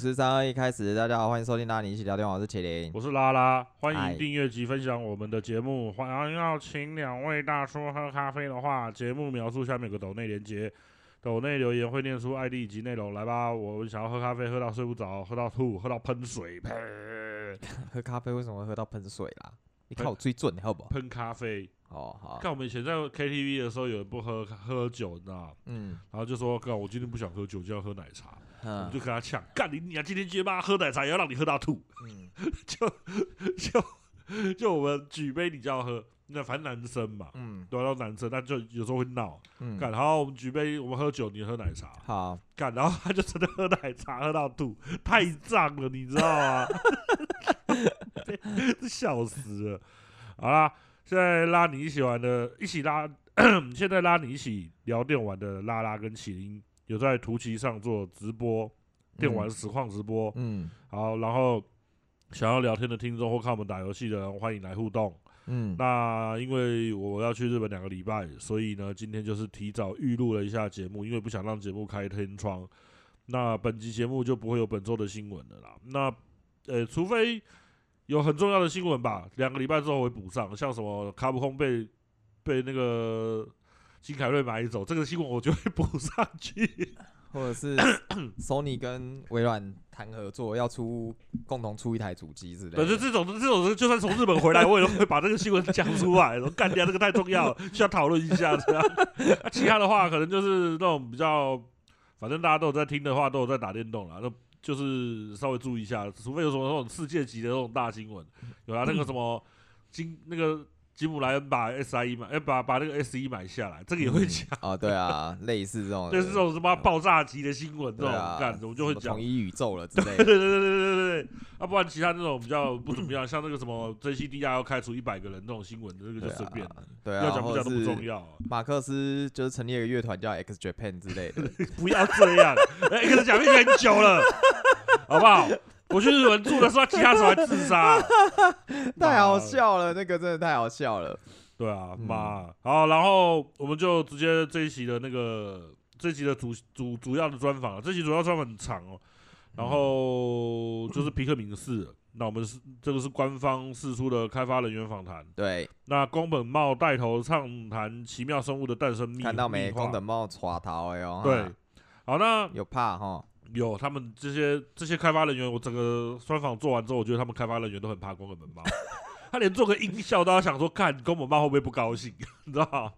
十三二一开始，大家好，欢迎收听拉你一起聊天，我是麒麟，我是拉拉，欢迎订阅及分享我们的节目。欢迎要请两位大叔喝咖啡的话，节目描述下面有个抖内连接，抖内留言会念出 ID 以及内容。来吧，我想要喝咖啡，喝到睡不着，喝到吐，喝到喷水，喷。喝咖啡为什么会喝到喷水啦？你看我最准，好不好？喷咖啡。哦，好。看我们以前在 KTV 的时候，有人不喝喝酒，你知道吗？嗯。然后就说：“哥，我今天不想喝酒，就要喝奶茶。”嗯。我们就跟他呛，干你你啊！今天结巴喝奶茶，也要让你喝到吐。嗯。就就就我们举杯，你就要喝。那反正男生嘛，嗯，都要男生，但就有时候会闹。嗯。干，然后，我们举杯，我们喝酒，你喝奶茶。好。干，然后他就真的喝奶茶，喝到吐，太胀了，你知道吗？这 笑死了。好啦。现在拉你一起玩的，一起拉。现在拉你一起聊电玩的拉拉跟麒麟有在图奇上做直播，电玩实况直播。嗯，好，然后想要聊天的听众或看我们打游戏的人，欢迎来互动。嗯，那因为我要去日本两个礼拜，所以呢，今天就是提早预录了一下节目，因为不想让节目开天窗。那本集节目就不会有本周的新闻了啦。那，呃，除非。有很重要的新闻吧，两个礼拜之后会补上，像什么卡普空被被那个金凯瑞买走，这个新闻我就会补上去，或者是 Sony 跟微软谈合作，要出共同出一台主机之类的。对，就这种这种，就算从日本回来，我也会把这个新闻讲出来，说 干掉这个太重要，需要讨论一下这样。啊，其他的话可能就是那种比较，反正大家都有在听的话，都有在打电动啦。就是稍微注意一下，除非有什么那种世界级的那种大新闻，有啊，那个什么金那个吉姆莱恩把 S I E 买，哎，把把那个 S E 买下来，这个也会讲。哦，对啊，类似这种，就是这种什么爆炸级的新闻，这种干，我们就会讲。统一宇宙了之类的。对对对对对对对。啊，不然其他那种比较不怎么样，像那个什么 J C D R 要开除一百个人这种新闻，这个就随便了。对啊。要讲不讲都不重要。马克思就是成立了一个乐团叫 X Japan 之类的。不要这样，X 讲已经很久了。好不好？我去日本住的时候，其他时候还自杀，太好笑了，那个真的太好笑了。对啊，妈、嗯，好，然后我们就直接这一期的那个这一期的主主主要的专访了。这期主要专访很长哦，然后就是皮克明四，嗯、那我们是这个是官方释出的开发人员访谈。对，那宫本茂带头畅谈奇妙生物的诞生秘，看到没？宫本茂耍头哎哟。对，好，那有怕哈？有他们这些这些开发人员，我整个专访做完之后，我觉得他们开发人员都很怕宫本茂，他连做个音效都要想说，看宫本茂会不会不高兴，你知道吗？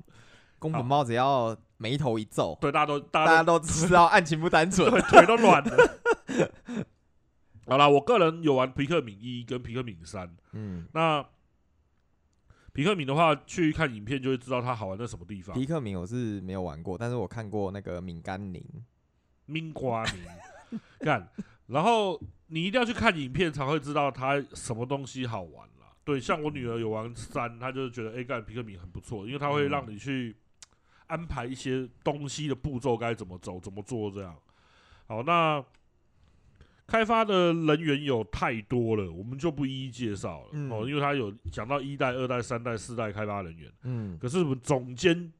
宫本茂只要眉头一皱，对，大家都大家都知道案情不单纯，腿都软了。好啦，我个人有玩皮克敏一跟皮克敏三，嗯，那皮克敏的话，去看影片就会知道它好玩在什么地方。皮克敏我是没有玩过，但是我看过那个敏甘宁。命瓜名 干，然后你一定要去看影片才会知道它什么东西好玩啦。对，像我女儿有玩三，她就是觉得哎，干皮克敏很不错，因为它会让你去安排一些东西的步骤该怎么走、怎么做这样。好，那开发的人员有太多了，我们就不一一介绍了、嗯、哦，因为他有讲到一代、二代、三代、四代开发人员。嗯，可是我们总监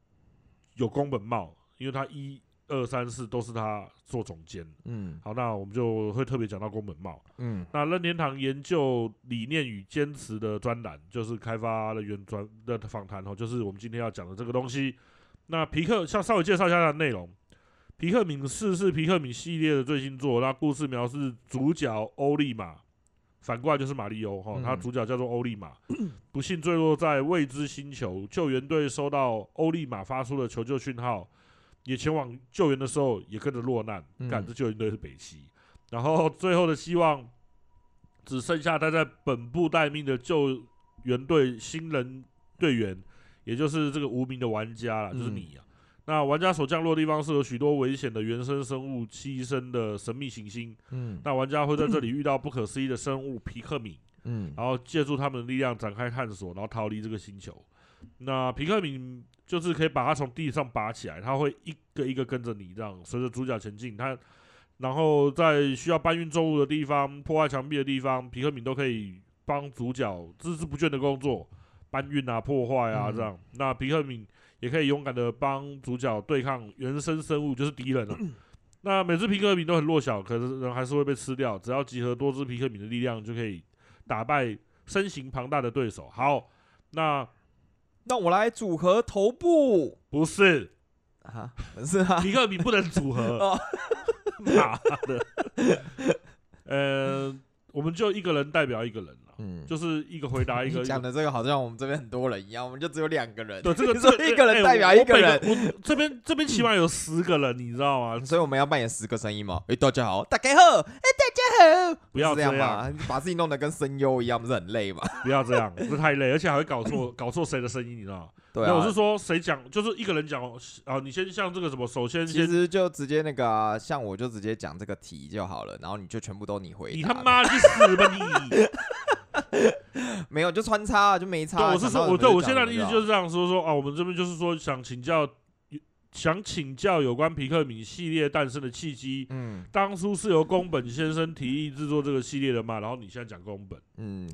有宫本茂，因为他一。二三四都是他做总监，嗯，好，那我们就会特别讲到宫本茂，嗯，那任天堂研究理念与坚持的专栏，就是开发的原专的访谈哦，就是我们今天要讲的这个东西。那皮克，像稍微介绍一下它的内容，皮克敏四是皮克敏系列的最新作，那故事描述主角欧利玛，反过来就是马里欧哈，他主角叫做欧利玛，嗯、不幸坠落在未知星球，救援队收到欧利玛发出的求救讯号。也前往救援的时候，也跟着落难。赶着、嗯、救援队是北七，然后最后的希望只剩下他在本部待命的救援队新人队员，也就是这个无名的玩家了，就是你啊。嗯、那玩家所降落的地方是有许多危险的原生生物栖身的神秘行星。嗯，那玩家会在这里遇到不可思议的生物皮克敏。嗯，然后借助他们的力量展开探索，然后逃离这个星球。那皮克敏。就是可以把它从地上拔起来，它会一个一个跟着你这样，随着主角前进。它，然后在需要搬运重物的地方、破坏墙壁的地方，皮克敏都可以帮主角孜孜不倦的工作，搬运啊、破坏啊这样。嗯、那皮克敏也可以勇敢的帮主角对抗原生生物，就是敌人了、啊。那每只皮克敏都很弱小，可是人还是会被吃掉。只要集合多只皮克敏的力量，就可以打败身形庞大的对手。好，那那我来组合头部，不是。啊，不是啊，皮克比不能组合，妈的，呃，我们就一个人代表一个人。嗯，就是一个回答 一个。讲的这个好像我们这边很多人一样，我们就只有两个人。对，这个 这一个人代表一个人。欸、我，我这边 这边起码有十个人，你知道吗？所以我们要扮演十个声音嘛？哎、欸，大家好，大家好，哎、欸，大家好。不要这样，嘛，把自己弄得跟声优一样，不是很累吗？不要这样，不是太累，而且还会搞错 搞错谁的声音，你知道吗？对啊，我是说谁讲，就是一个人讲啊，你先像这个什么，首先先其实就直接那个、啊，像我就直接讲这个题就好了，然后你就全部都你回。你他妈去死吧你！没有，就穿插啊就没差。对，我是说，我对我现在的意思就是这样说说啊，我们这边就是说想请教，想请教有关皮克敏系列诞生的契机。嗯，当初是由宫本先生提议制作这个系列的嘛？然后你现在讲宫本，嗯，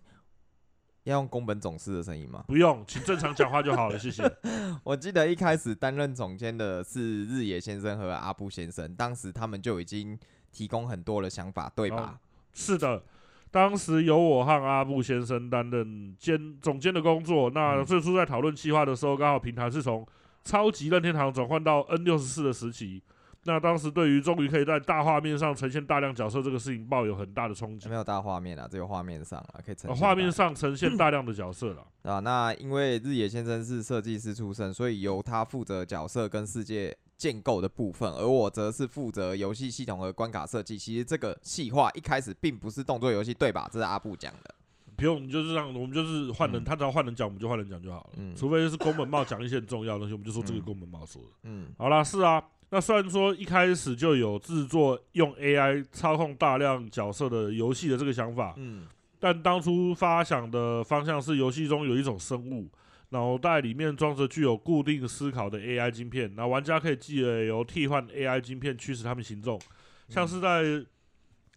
要用宫本总司的声音吗？不用，请正常讲话就好了，谢谢。我记得一开始担任总监的是日野先生和阿布先生，当时他们就已经提供很多的想法，对吧？是的。当时由我和阿布先生担任监总监的工作。那最初在讨论计划的时候，刚好平台是从超级任天堂转换到 N 六十四的时期。那当时对于终于可以在大画面上呈现大量角色这个事情，抱有很大的冲击。没有大画面啊，只有画面上啊，可以呈现画面上呈现大量的角色了 啊。那因为日野先生是设计师出身，所以由他负责角色跟世界建构的部分，而我则是负责游戏系统和关卡设计。其实这个细化一开始并不是动作游戏，对吧？这是阿布讲的。不用，你就是让我们就是换人，嗯、他只要换人讲，我们就换人讲就好了。嗯，除非是宫本茂讲一些很重要的东西，我们就说这个宫本茂说的。嗯，好啦，是啊。那虽然说一开始就有制作用 AI 操控大量角色的游戏的这个想法，嗯，但当初发想的方向是游戏中有一种生物。脑袋里面装着具有固定思考的 AI 晶片，那玩家可以借由替换 AI 晶片驱使他们行动，像是在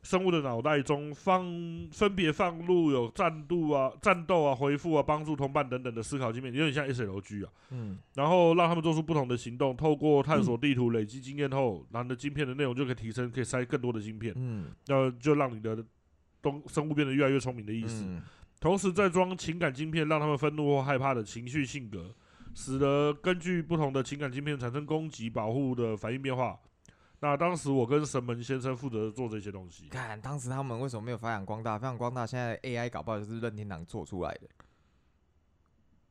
生物的脑袋中放分别放入有战斗啊、战斗啊、回复啊、帮助同伴等等的思考晶片，有点像 SLG 啊。嗯。然后让他们做出不同的行动，透过探索地图累积经验后，你的晶片的内容就可以提升，可以塞更多的晶片。嗯。那就让你的东生物变得越来越聪明的意思。嗯同时再装情感晶片，让他们愤怒或害怕的情绪性格，使得根据不同的情感晶片产生攻击、保护的反应变化。那当时我跟神门先生负责做这些东西。看当时他们为什么没有发扬光大？发扬光大，现在 AI 搞不好就是任天堂做出来的。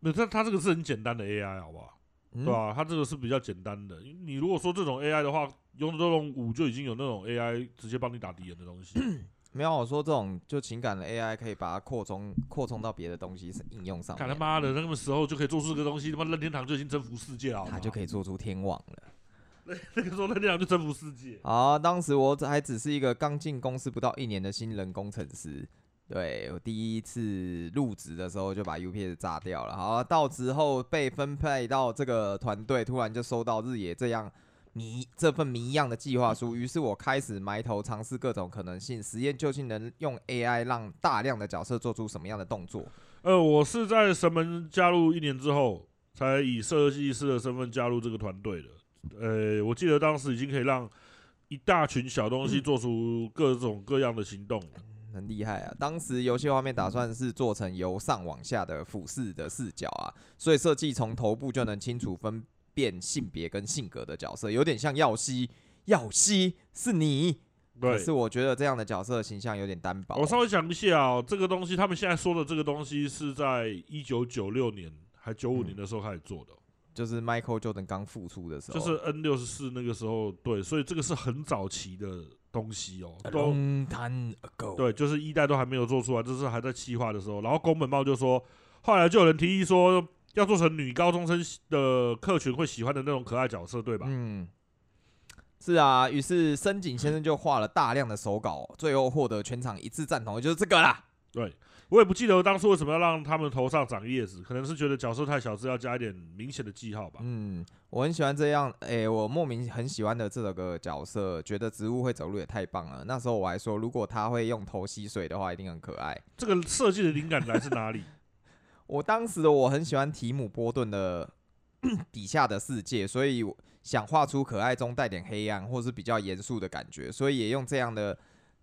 那他他这个是很简单的 AI，好不好？嗯、对吧、啊？他这个是比较简单的。你如果说这种 AI 的话，勇者斗龙五就已经有那种 AI 直接帮你打敌人的东西。没有我说这种就情感的 AI 可以把它扩充扩充到别的东西应用上。看他妈的，那个时候就可以做出这个东西，他妈任天堂就已经征服世界了。他就可以做出天网了。那 那个时候任天堂就征服世界。啊，当时我还只是一个刚进公司不到一年的新人工程师。对，我第一次入职的时候就把 UPS 炸掉了。好，到之后被分配到这个团队，突然就收到日野这样。谜这份谜一样的计划书，于是我开始埋头尝试各种可能性，实验究竟能用 AI 让大量的角色做出什么样的动作。呃，我是在神门加入一年之后，才以设计师的身份加入这个团队的。呃，我记得当时已经可以让一大群小东西做出各种各样的行动，很厉害啊！当时游戏画面打算是做成由上往下的俯视的视角啊，所以设计从头部就能清楚分。变性别跟性格的角色，有点像耀西，耀西是你，对，可是我觉得这样的角色形象有点单薄。我稍微讲一下哦，这个东西他们现在说的这个东西是在一九九六年还九五年的时候开始做的，嗯，就是 Michael Jordan 刚复出的时候，就是 N 六十四那个时候，对，所以这个是很早期的东西哦，都 long time ago，对，就是一代都还没有做出来，就是还在企划的时候，然后宫本茂就说，后来就有人提议说。要做成女高中生的客群会喜欢的那种可爱角色，对吧？嗯，是啊。于是深井先生就画了大量的手稿，最后获得全场一致赞同，就是这个啦。对，我也不记得当初为什么要让他们头上长叶子，可能是觉得角色太小，是要加一点明显的记号吧。嗯，我很喜欢这样，诶、欸，我莫名很喜欢的这个角色，觉得植物会走路也太棒了。那时候我还说，如果他会用头吸水的话，一定很可爱。这个设计的灵感来自哪里？我当时的我很喜欢提姆波顿的 底下的世界，所以想画出可爱中带点黑暗，或是比较严肃的感觉，所以也用这样的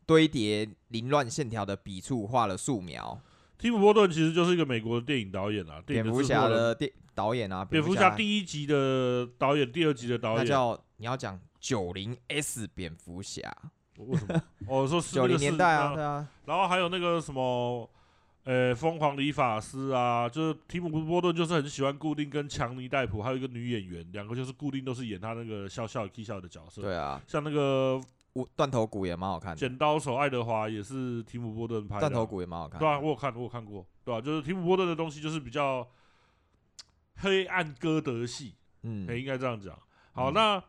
堆叠凌乱线条的笔触画了素描。提姆·波顿其实就是一个美国的电影导演啊，蝙蝠侠的电导演啊，蝙蝠侠第一集的导演，第二集的导演，那叫你要讲九零 S 蝙蝠侠，为什么？哦，说 九零年代啊，对啊，然后还有那个什么，呃，疯狂理发师啊，就是提姆·波顿就是很喜欢固定跟强尼戴普还有一个女演员，两个就是固定都是演他那个笑笑 K 笑的角色，对啊，像那个。断头谷也蛮好看的，剪刀手爱德华也是提姆波顿拍的。断头谷也蛮好看，对啊，我有看，我有看过，对啊，就是提姆波顿的东西就是比较 黑暗歌德系，嗯，应该这样讲。好，嗯、那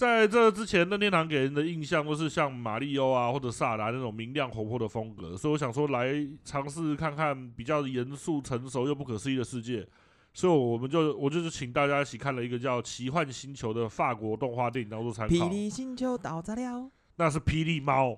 在这之前，任天堂给人的印象都是像马里欧啊或者萨达那种明亮活泼的风格，所以我想说来尝试看看比较严肃、成熟又不可思议的世界，所以我们就我就是请大家一起看了一个叫《奇幻星球》的法国动画电影当做参考。霹雳星球到炸了。那是霹雳猫，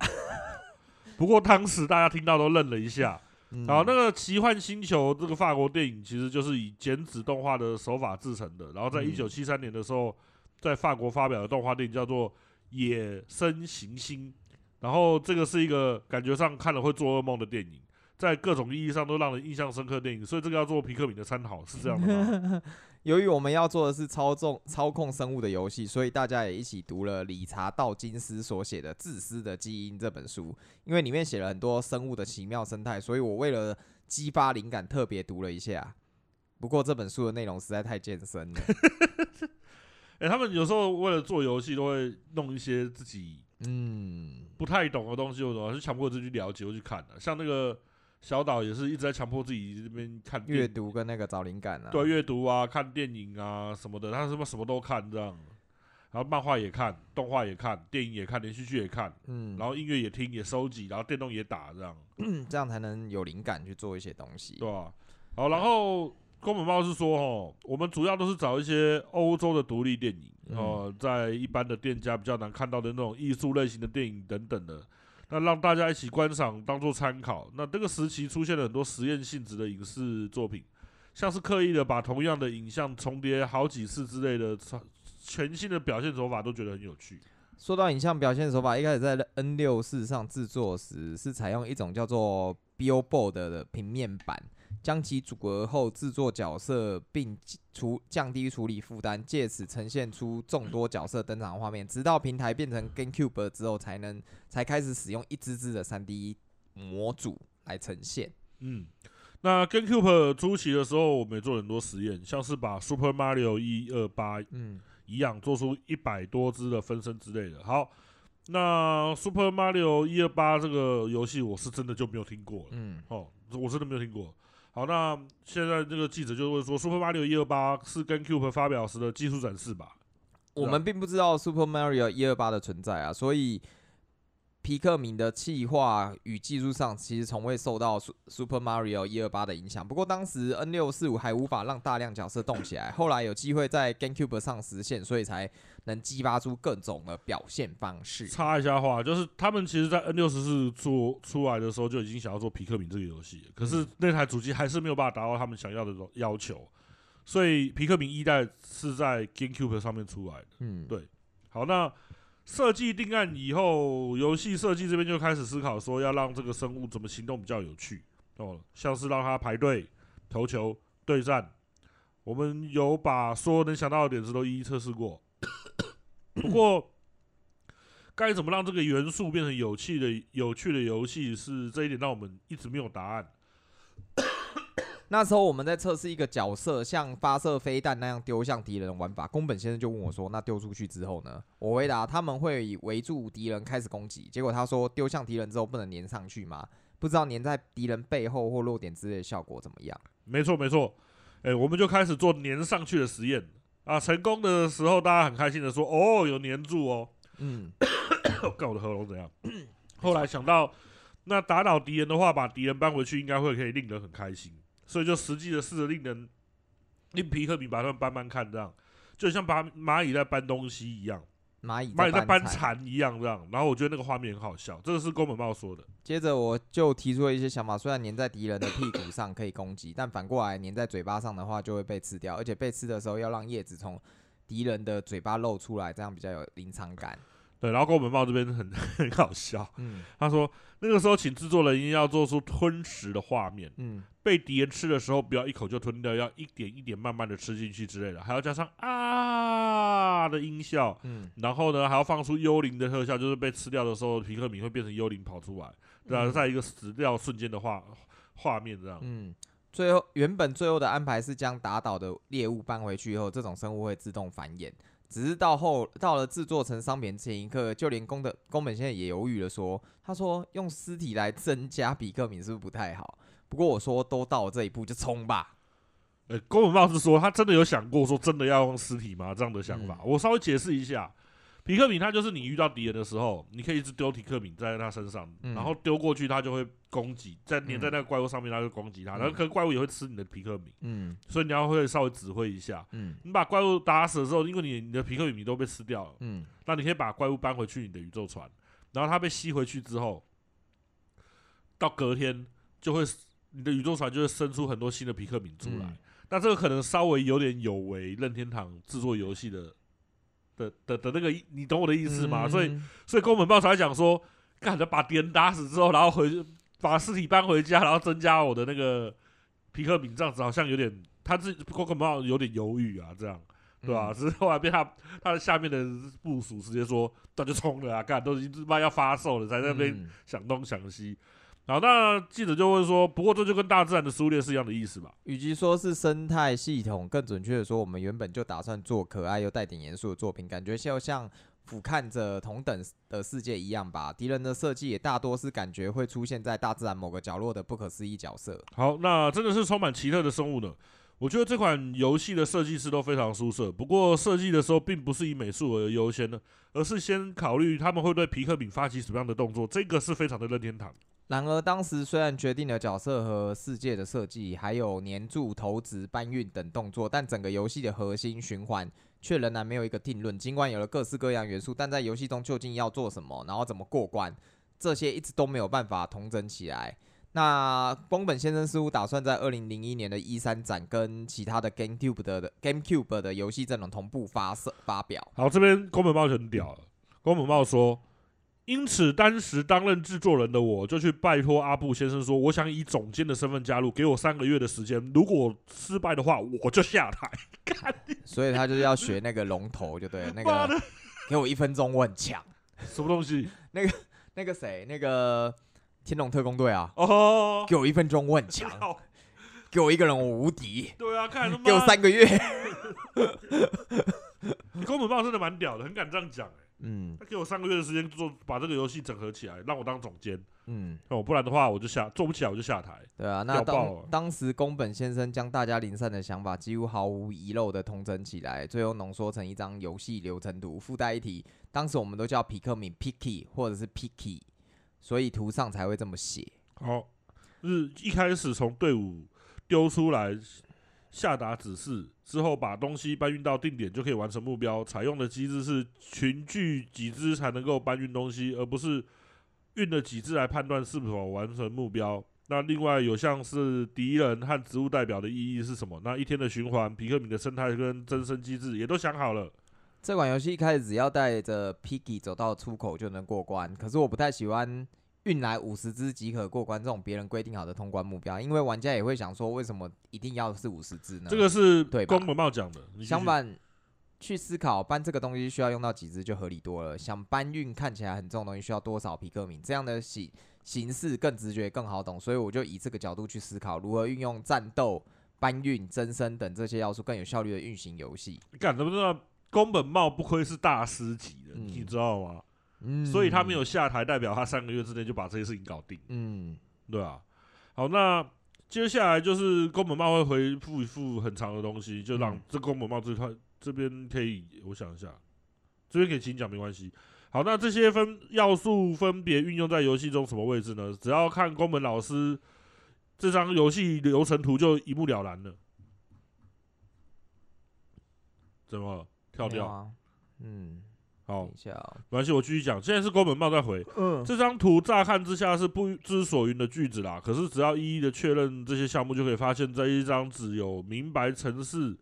不过当时大家听到都愣了一下。嗯、然后那个《奇幻星球》这个法国电影其实就是以剪纸动画的手法制成的。然后在一九七三年的时候，在法国发表的动画电影叫做《野生行星》。然后这个是一个感觉上看了会做噩梦的电影，在各种意义上都让人印象深刻的电影。所以这个要做皮克敏的参考，是这样的吗？由于我们要做的是操纵操控生物的游戏，所以大家也一起读了理查道金斯所写的《自私的基因》这本书。因为里面写了很多生物的奇妙生态，所以我为了激发灵感，特别读了一下。不过这本书的内容实在太艰深了。哎、欸，他们有时候为了做游戏，都会弄一些自己嗯。不太懂的东西，或者还是强迫自己去了解或去看的，像那个。小岛也是一直在强迫自己这边看阅读跟那个找灵感啊，对，阅读啊，看电影啊什么的，他什么什么都看这样，然后漫画也看，动画也看，电影也看，连续剧也看，嗯，然后音乐也听也收集，然后电动也打这样，嗯，这样才能有灵感去做一些东西，对啊，好，然后宫本茂是说哦，我们主要都是找一些欧洲的独立电影，哦、呃，在一般的店家比较难看到的那种艺术类型的电影等等的。那让大家一起观赏，当做参考。那这个时期出现了很多实验性质的影视作品，像是刻意的把同样的影像重叠好几次之类的，全新的表现手法都觉得很有趣。说到影像表现手法，一开始在 N 六四上制作时是采用一种叫做 Billboard 的平面板。将其组合后制作角色，并处降低处理负担，借此呈现出众多角色登场画面。直到平台变成 GameCube 之后，才能才开始使用一支支的 3D 模组来呈现。嗯，那 GameCube 初期的时候，我们也做了很多实验，像是把 Super Mario 一二八嗯一样做出一百多只的分身之类的。好，那 Super Mario 一二八这个游戏，我是真的就没有听过了。嗯，哦，我真的没有听过。好，那现在这个记者就问说，Super Mario 一二八是跟 Cube 发表时的技术展示吧？我们并不知道 Super Mario 一二八的存在啊，所以。皮克敏的气化与技术上其实从未受到 Super Mario 一二八的影响。不过当时 N 六四五还无法让大量角色动起来，后来有机会在 GameCube 上实现，所以才能激发出各种的表现方式。插一下话，就是他们其实，在 N 六十四做出来的时候就已经想要做皮克敏这个游戏，可是那台主机还是没有办法达到他们想要的要求，所以皮克敏一代是在 GameCube 上面出来的。嗯，对。好，那。设计定案以后，游戏设计这边就开始思考说，要让这个生物怎么行动比较有趣哦，像是让它排队、投球、对战。我们有把所有能想到的点子都一一测试过。不过，该怎么让这个元素变成有趣的、有趣的游戏，是这一点让我们一直没有答案。那时候我们在测试一个角色像发射飞弹那样丢向敌人的玩法，宫本先生就问我说：“那丢出去之后呢？”我回答：“他们会围住敌人开始攻击。”结果他说：“丢向敌人之后不能粘上去吗？不知道粘在敌人背后或弱点之类的效果怎么样？”没错没错，哎，我们就开始做粘上去的实验啊！成功的时候，大家很开心的说：“哦，有粘住哦。”嗯，看我的喉咙怎样？后来想到，那打倒敌人的话，把敌人搬回去，应该会可以令人很开心。所以就实际的试着令人令皮克敏把他们搬搬看，这样就像把蚂蚁在搬东西一样，蚂蚁蚂蚁在搬蚕一样这样。然后我觉得那个画面很好笑，这个是宫本茂说的。接着我就提出了一些想法，虽然粘在敌人的屁股上可以攻击，但反过来粘在嘴巴上的话就会被吃掉，而且被吃的时候要让叶子从敌人的嘴巴露出来，这样比较有临场感。对，然后宫本茂这边很 很搞笑，嗯，他说那个时候请制作人一定要做出吞食的画面，嗯，被敌人吃的时候不要一口就吞掉，要一点一点慢慢的吃进去之类的，还要加上啊的音效，嗯，然后呢还要放出幽灵的特效，就是被吃掉的时候皮克敏会变成幽灵跑出来，对啊，在一个死掉瞬间的画画面这样，嗯，最后原本最后的安排是将打倒的猎物搬回去以后，这种生物会自动繁衍。只是到后到了制作成商品前一刻，就连宫的宫本现在也犹豫了说，说他说用尸体来增加比克敏是不是不太好？不过我说都到了这一步就冲吧。呃、欸，宫本茂是说他真的有想过说真的要用尸体吗？这样的想法，嗯、我稍微解释一下。皮克敏，它就是你遇到敌人的时候，你可以一直丢皮克敏在他身上，嗯、然后丢过去，它就会攻击，在粘在那个怪物上面，它就攻击它，嗯、然后可能怪物也会吃你的皮克敏，嗯，所以你要会稍微指挥一下，嗯，你把怪物打死的时候，因为你你的皮克敏都被吃掉了，嗯，那你可以把怪物搬回去你的宇宙船，然后它被吸回去之后，到隔天就会你的宇宙船就会生出很多新的皮克敏出来，那、嗯、这个可能稍微有点有违任天堂制作游戏的。的的的那个，你懂我的意思吗？嗯、所以，所以宫本茂才讲说，干的把敌人打死之后，然后回把尸体搬回家，然后增加我的那个皮克敏，这样子好像有点，他自己宫本茂有点犹豫啊，这样对吧？只、嗯、是后来被他他的下面的部署直接说，那就冲了啊，干都已经他妈要发售了，在那边想东想西。好，那记者就会说，不过这就跟大自然的撕裂是一样的意思吧？与其说是生态系统，更准确的说，我们原本就打算做可爱又带点严肃的作品，感觉就像俯瞰着同等的世界一样吧。敌人的设计也大多是感觉会出现在大自然某个角落的不可思议角色。好，那真的是充满奇特的生物呢。我觉得这款游戏的设计师都非常出色，不过设计的时候并不是以美术为优先的，而是先考虑他们会对皮克敏发起什么样的动作，这个是非常的任天堂。然而，当时虽然决定了角色和世界的设计，还有黏住、投掷、搬运等动作，但整个游戏的核心循环却仍然没有一个定论。尽管有了各式各样元素，但在游戏中究竟要做什么，然后怎么过关，这些一直都没有办法统整起来。那宫本先生似乎打算在二零零一年的 E 三展跟其他的 GameCube 的 GameCube 的游戏阵容同步发射发表。好，这边宫本茂就很屌了。宫本茂说。因此，当时担任制作人的我就去拜托阿布先生说：“我想以总监的身份加入，给我三个月的时间。如果失败的话，我就下台。”所以他就是要学那个龙头，就对了。那个给我一分钟，我很强。什么东西？那个那个谁？那个天龙特工队啊！哦，给我一分钟，我很强。给我一个人，我无敌。对啊，看给我三个月。你宫本茂真的蛮屌的，很敢这样讲。嗯，他给我三个月的时间做，把这个游戏整合起来，让我当总监。嗯，哦，不然的话我就下做不起来，我就下台。对啊，那当当时宫本先生将大家零散的想法几乎毫无遗漏的统整起来，最后浓缩成一张游戏流程图。附带一提，当时我们都叫皮克敏 Picky 或者是 Picky，所以图上才会这么写。好，就是一开始从队伍丢出来。下达指示之后，把东西搬运到定点就可以完成目标。采用的机制是群聚几只才能够搬运东西，而不是运了几只来判断是否完成目标。那另外有像是敌人和植物代表的意义是什么？那一天的循环、皮克敏的生态跟增生机制也都想好了。这款游戏一开始只要带着 Piggy 走到出口就能过关，可是我不太喜欢。运来五十只即可过关，这种别人规定好的通关目标，因为玩家也会想说，为什么一定要是五十只呢？这个是对宫本茂讲的。相反，去思考搬这个东西需要用到几只就合理多了。想搬运看起来很重的东西需要多少皮克敏，这样的形形式更直觉更好懂，所以我就以这个角度去思考如何运用战斗、搬运、增生等这些要素更有效率的运行游戏。你敢怎么知道？宫本茂不愧是大师级的，嗯、你知道吗？嗯，所以他没有下台，代表他三个月之内就把这些事情搞定。嗯，对啊。好，那接下来就是宫本茂会回复一副很长的东西，就让这宫本茂这块这边可以，我想一下，这边可以请讲没关系。好，那这些分要素分别运用在游戏中什么位置呢？只要看宫本老师这张游戏流程图就一目了然了。怎么跳掉？啊、嗯。好，没关系，我继续讲。现在是宫本茂在回。嗯，这张图乍看之下是不知所云的句子啦，可是只要一一的确认这些项目，就可以发现这一张纸有明白城市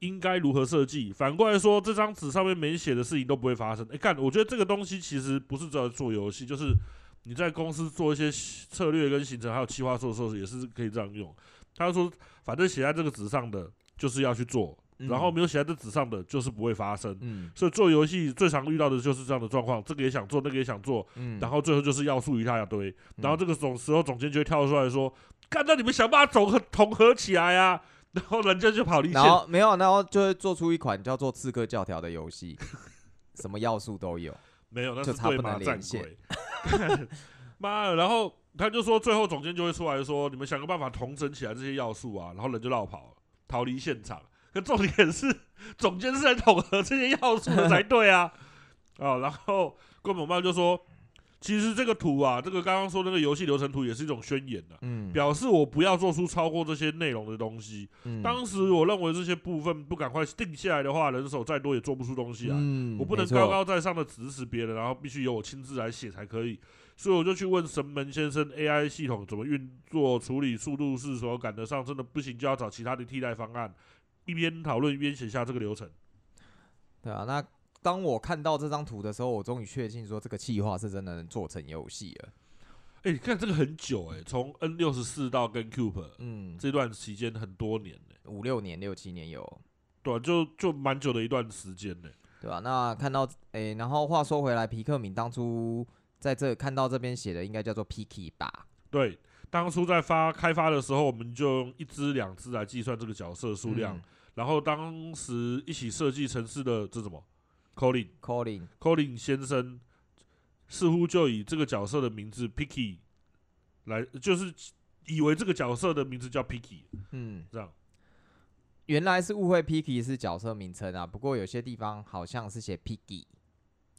应该如何设计。反过来说，这张纸上面没写的事情都不会发生。哎，干，我觉得这个东西其实不是只有做游戏，就是你在公司做一些策略跟行程，还有企划书的时候，也是可以这样用。他说，反正写在这个纸上的就是要去做。然后没有写在这纸上的，就是不会发生。嗯，所以做游戏最常遇到的就是这样的状况，这个也想做，那个也想做，嗯，然后最后就是要素一大堆。然后这个总时候总监就会跳出来说：“看到你们想办法总和统合起来啊！” 然后人家就跑离线。然后没有，然后就会做出一款叫做《刺客教条》的游戏，什么要素都有。没有，那是对马战鬼。妈的！然后他就说，最后总监就会出来说：“你们想个办法统整起来这些要素啊！”然后人就绕跑了，逃离现场。可重点是，总监是来统合这些要素的才对啊！哦，然后宫本茂就说，其实这个图啊，这个刚刚说那个游戏流程图也是一种宣言的，嗯，表示我不要做出超过这些内容的东西。嗯，当时我认为这些部分不赶快定下来的话，人手再多也做不出东西来。嗯，我不能高高在上的指使别人，然后必须由我亲自来写才可以。所以我就去问神门先生，AI 系统怎么运作，处理速度是否赶得上，真的不行就要找其他的替代方案。一边讨论一边写下这个流程，对啊。那当我看到这张图的时候，我终于确信说这个计划是真的能做成游戏了。哎、看这个很久哎、欸，从 N 六十四到跟 Cube，嗯，这段期间很多年呢、欸，五六年、六七年有，对、啊，就就蛮久的一段时间呢、欸，对吧、啊？那看到哎、欸，然后话说回来，皮克敏当初在这看到这边写的应该叫做 Piki 吧？对，当初在发开发的时候，我们就用一只两只来计算这个角色数量。嗯然后当时一起设计城市的这什么，Colin，Colin，Colin 先生似乎就以这个角色的名字 Picky 来，就是以为这个角色的名字叫 Picky，嗯，这样，原来是误会 Picky 是角色名称啊。不过有些地方好像是写 Picky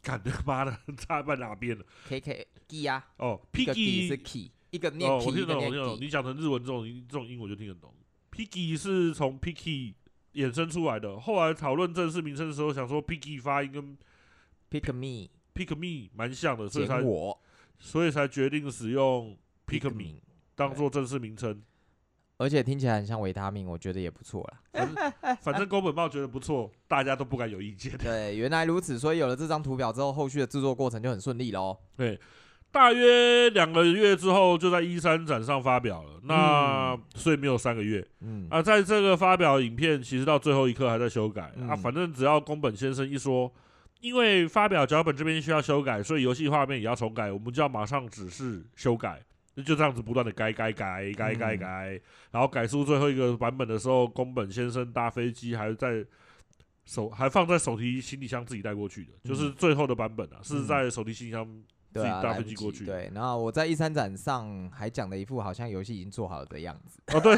干他妈的 差在哪边了？K K G 啊，哦，Picky 是 key，一个念 key，、哦、我听得懂，我听得懂。你讲成日文这种这种音我就听得懂。Picky 是从 Picky。衍生出来的，后来讨论正式名称的时候，想说 Picky 发音跟 “Pick Me”、“Pick Me” 蛮像的，所以才我，所以才决定使用 “Pick Me” 当做正式名称。而且听起来很像维他命，我觉得也不错啦。反正宫本茂觉得不错，大家都不敢有意见。对，原来如此，所以有了这张图表之后，后续的制作过程就很顺利喽。对。大约两个月之后，就在一三展上发表了。那、嗯、所以没有三个月。嗯啊，在这个发表影片，其实到最后一刻还在修改、嗯、啊。反正只要宫本先生一说，因为发表脚本这边需要修改，所以游戏画面也要重改，我们就要马上指示修改。那就这样子不断的改改改改改改，然后改出最后一个版本的时候，宫本先生搭飞机还在手还放在手提行李箱自己带过去的，就是最后的版本啊，嗯、是在手提行李箱。对啊，来不及。对，然后我在一三展上还讲了一副好像游戏已经做好了的样子。哦，对，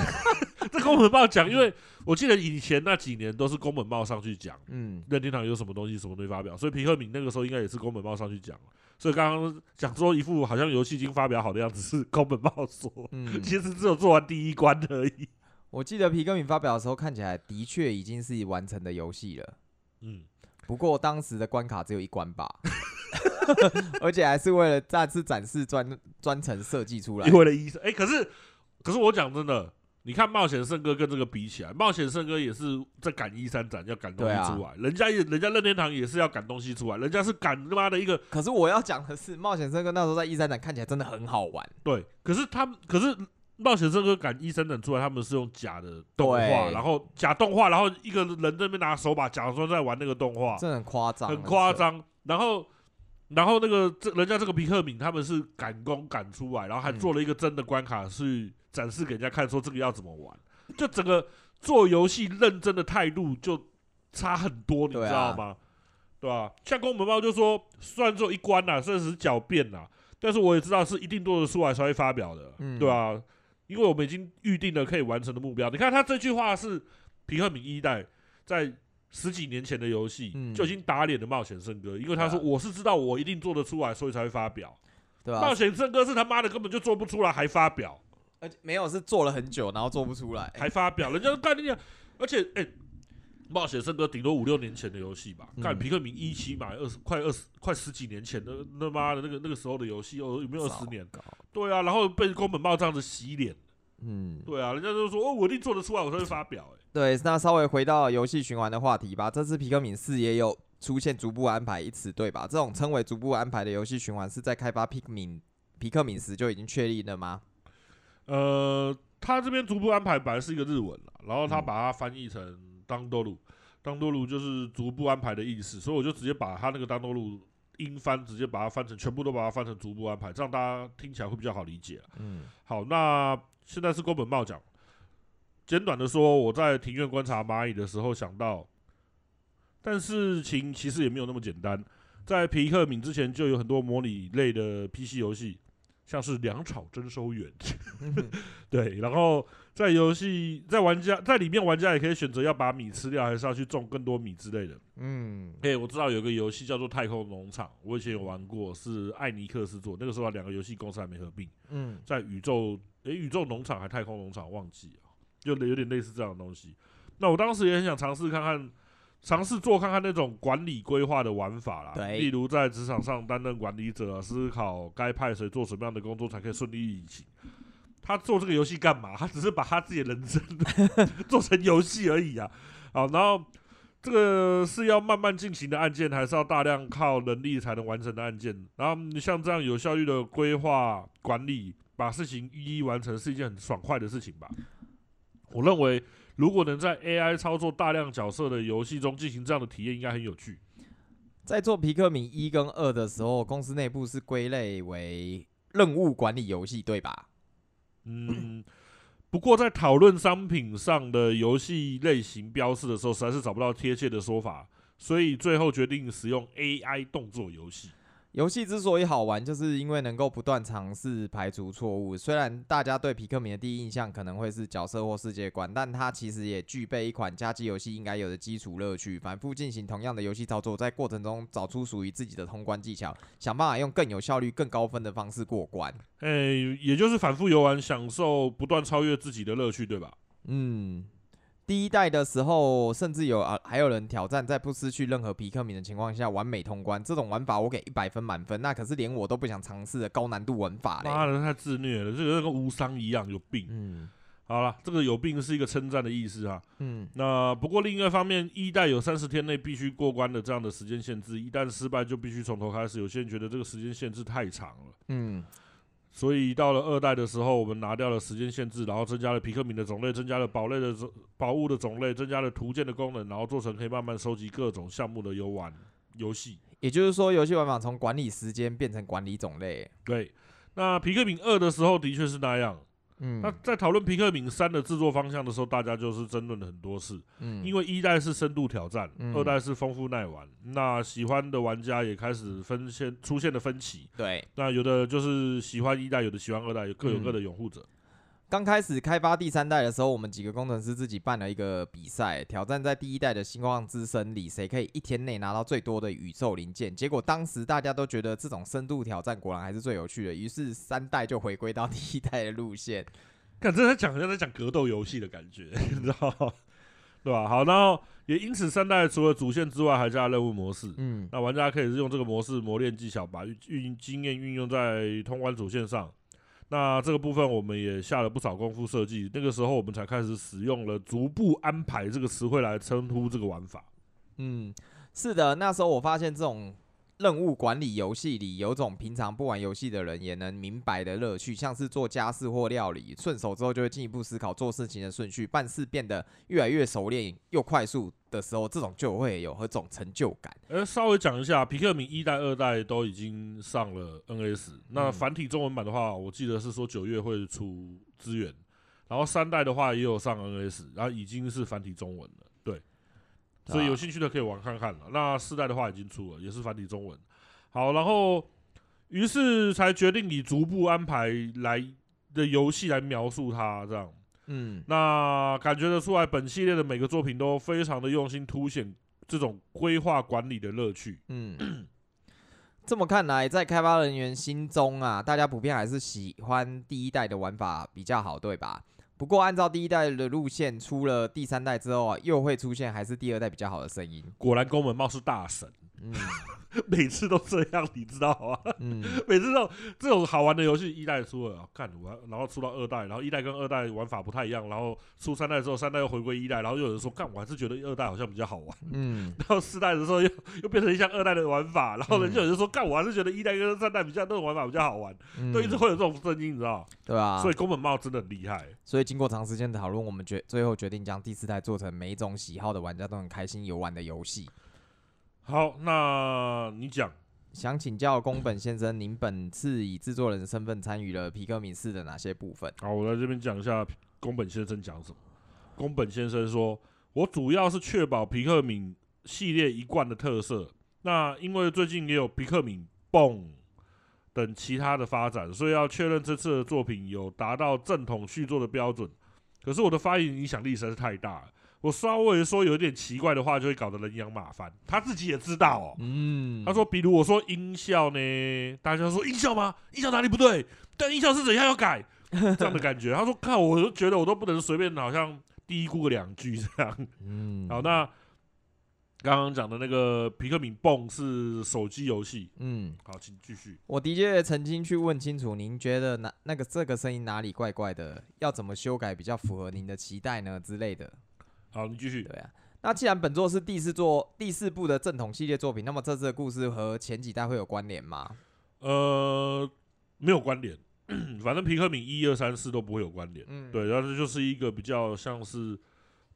这宫本茂讲，因为我记得以前那几年都是宫本茂上去讲，嗯，任天堂有什么东西什么东西发表，所以皮克敏那个时候应该也是宫本茂上去讲。所以刚刚讲说一副好像游戏已经发表好的样子是宫本茂说，嗯，其实只有做完第一关而已。我记得皮克敏发表的时候看起来的确已经是完成的游戏了，嗯，不过当时的关卡只有一关吧。而且还是为了再次展示专专程设计出来，为了医生哎，可是可是我讲真的，你看冒险圣哥跟这个比起来，冒险圣哥也是在赶一三展要赶东西出来，啊、人家也人家任天堂也是要赶东西出来，人家是赶他妈的一个。可是我要讲的是，冒险圣哥那时候在一三展看起来真的很好玩。对，可是他们可是冒险圣哥赶 E3 展出来，他们是用假的动画，然后假动画，然后一个人在那边拿手把，假装在玩那个动画，这很夸张，很夸张，然后。然后那个这人家这个皮克敏他们是赶工赶出来，然后还做了一个真的关卡是展示给人家看，说这个要怎么玩。就整个做游戏认真的态度就差很多，你知道吗？对吧、啊？像宫本茂就说，虽然只有一关呐，甚至是狡辩呐，但是我也知道是一定做得出来才会发表的，嗯、对吧、啊？因为我们已经预定了可以完成的目标。你看他这句话是皮克敏一代在。十几年前的游戏就已经打脸的冒险圣歌，因为他说我是知道我一定做得出来，所以才会发表。对吧？冒险圣歌是他妈的根本就做不出来，还发表，而且没有是做了很久，然后做不出来，还发表，人家干你讲，而且哎，冒险圣歌顶多五六年前的游戏吧，干皮克明一七买二十快二十快十几年前的那妈的那个那个时候的游戏，有有没有二十年？对啊，然后被宫本茂这样子洗脸，嗯，对啊，人家就说哦，我一定做得出来，我才会发表、欸。哎，对，那稍微回到游戏循环的话题吧。这次皮克敏四也有出现逐步安排一词，对吧？这种称为逐步安排的游戏循环是在开发皮克敏皮克敏时就已经确立了吗？呃，他这边逐步安排本来是一个日文，然后他把它翻译成当多鲁，当多鲁就是逐步安排的意思，所以我就直接把他那个当多鲁音翻，直接把它翻成全部都把它翻成逐步安排，这样大家听起来会比较好理解。嗯，好，那现在是宫本茂讲，简短的说，我在庭院观察蚂蚁的时候想到，但事情其实也没有那么简单，在皮克敏之前就有很多模拟类的 PC 游戏。像是粮草征收员，对，然后在游戏在玩家在里面，玩家也可以选择要把米吃掉，还是要去种更多米之类的。嗯，哎，我知道有个游戏叫做《太空农场》，我以前有玩过，是艾尼克斯做，那个时候两个游戏公司还没合并。嗯，在宇宙诶，宇宙农场还太空农场忘记啊，就有点类似这样的东西。那我当时也很想尝试看看。尝试做看看那种管理规划的玩法啦，例如在职场上担任管理者，思考该派谁做什么样的工作才可以顺利运行。他做这个游戏干嘛？他只是把他自己的人生 做成游戏而已啊！好，然后这个是要慢慢进行的案件，还是要大量靠能力才能完成的案件？然后你像这样有效率的规划管理，把事情一一完成，是一件很爽快的事情吧？我认为。如果能在 AI 操作大量角色的游戏中进行这样的体验，应该很有趣。在做皮克敏一跟二的时候，公司内部是归类为任务管理游戏，对吧？嗯，不过在讨论商品上的游戏类型标示的时候，实在是找不到贴切的说法，所以最后决定使用 AI 动作游戏。游戏之所以好玩，就是因为能够不断尝试排除错误。虽然大家对皮克敏的第一印象可能会是角色或世界观，但它其实也具备一款家机游戏应该有的基础乐趣。反复进行同样的游戏操作，在过程中找出属于自己的通关技巧，想办法用更有效率、更高分的方式过关。诶、欸，也就是反复游玩，享受不断超越自己的乐趣，对吧？嗯。第一代的时候，甚至有啊，还有人挑战在不失去任何皮克敏的情况下完美通关。这种玩法我给一百分满分，那可是连我都不想尝试的高难度玩法嘞。妈的，太自虐了，这个跟无伤一样，有病。嗯，好了，这个有病是一个称赞的意思啊。嗯，那不过另一个方面，一代有三十天内必须过关的这样的时间限制，一旦失败就必须从头开始。有些人觉得这个时间限制太长了。嗯。所以到了二代的时候，我们拿掉了时间限制，然后增加了皮克敏的种类，增加了宝类的种宝物的种类，增加了图鉴的功能，然后做成可以慢慢收集各种项目的游玩游戏。也就是说，游戏玩法从管理时间变成管理种类。对，那皮克敏二的时候的确是那样。嗯，那在讨论皮克敏三的制作方向的时候，大家就是争论了很多次。嗯，因为一代是深度挑战，嗯、二代是丰富耐玩。那喜欢的玩家也开始分现出现了分歧。对，那有的就是喜欢一代，有的喜欢二代，有各有各的拥护者。嗯刚开始开发第三代的时候，我们几个工程师自己办了一个比赛，挑战在第一代的星光之声里，谁可以一天内拿到最多的宇宙零件。结果当时大家都觉得这种深度挑战果然还是最有趣的，于是三代就回归到第一代的路线。看，这在讲好像在讲格斗游戏的感觉，你知道吗？对吧？好，然后也因此三代除了主线之外，还加了任务模式。嗯，那玩家可以是用这个模式磨练技巧，把运运经验运用在通关主线上。那这个部分我们也下了不少功夫设计，那个时候我们才开始使用了“逐步安排”这个词汇来称呼这个玩法。嗯，是的，那时候我发现这种。任务管理游戏里有种平常不玩游戏的人也能明白的乐趣，像是做家事或料理，顺手之后就会进一步思考做事情的顺序，办事变得越来越熟练又快速的时候，这种就会有和种成就感。呃，稍微讲一下，皮克敏一代、二代都已经上了 NS，那繁体中文版的话，我记得是说九月会出资源，然后三代的话也有上 NS，然后已经是繁体中文了。所以有兴趣的可以玩看看了。那四代的话已经出了，也是繁体中文。好，然后于是才决定以逐步安排来的游戏来描述它，这样。嗯，那感觉得出来，本系列的每个作品都非常的用心，凸显这种规划管理的乐趣。嗯，这么看来，在开发人员心中啊，大家普遍还是喜欢第一代的玩法比较好，对吧？不过，按照第一代的路线，出了第三代之后啊，又会出现还是第二代比较好的声音。果然，宫本茂是大神。嗯，每次都这样，你知道吗？嗯，每次这种这种好玩的游戏，一代出了，看完，然后出到二代，然后一代跟二代玩法不太一样，然后出三代之后，三代又回归一代，然后又有人说，干，我还是觉得二代好像比较好玩。嗯，然后四代的时候又又变成像二代的玩法，然后人就有人说，干，我还是觉得一代跟三代比较那种玩法比较好玩，嗯都一直会有这种声音，你知道？对啊，所以宫本茂真的很厉害。所以经过长时间的讨论，我们决最后决定将第四代做成每一种喜好的玩家都很开心游玩的游戏。好，那你讲。想请教宫本先生，您本次以制作人身份参与了皮克敏四的哪些部分？好，我在这边讲一下宫本先生讲什么。宫本先生说：“我主要是确保皮克敏系列一贯的特色。那因为最近也有皮克敏蹦等其他的发展，所以要确认这次的作品有达到正统续作的标准。可是我的发言影响力实在是太大了。”我稍微说有点奇怪的话，就会搞得人仰马翻。他自己也知道哦。嗯，他说，比如我说音效呢，大家说音效吗？音效哪里不对？但音效是怎样要改？这样的感觉。他说，看，我都觉得我都不能随便，好像嘀咕个两句这样。嗯，好，那刚刚讲的那个皮克敏蹦是手机游戏。嗯，好，请继续。我的确曾经去问清楚，您觉得哪那个这个声音哪里怪怪的？要怎么修改比较符合您的期待呢？之类的。好，你继续。对啊，那既然本作是第四作第四部的正统系列作品，那么这次的故事和前几代会有关联吗？呃，没有关联，反正皮克敏一二三四都不会有关联。嗯，对，然后这就是一个比较像是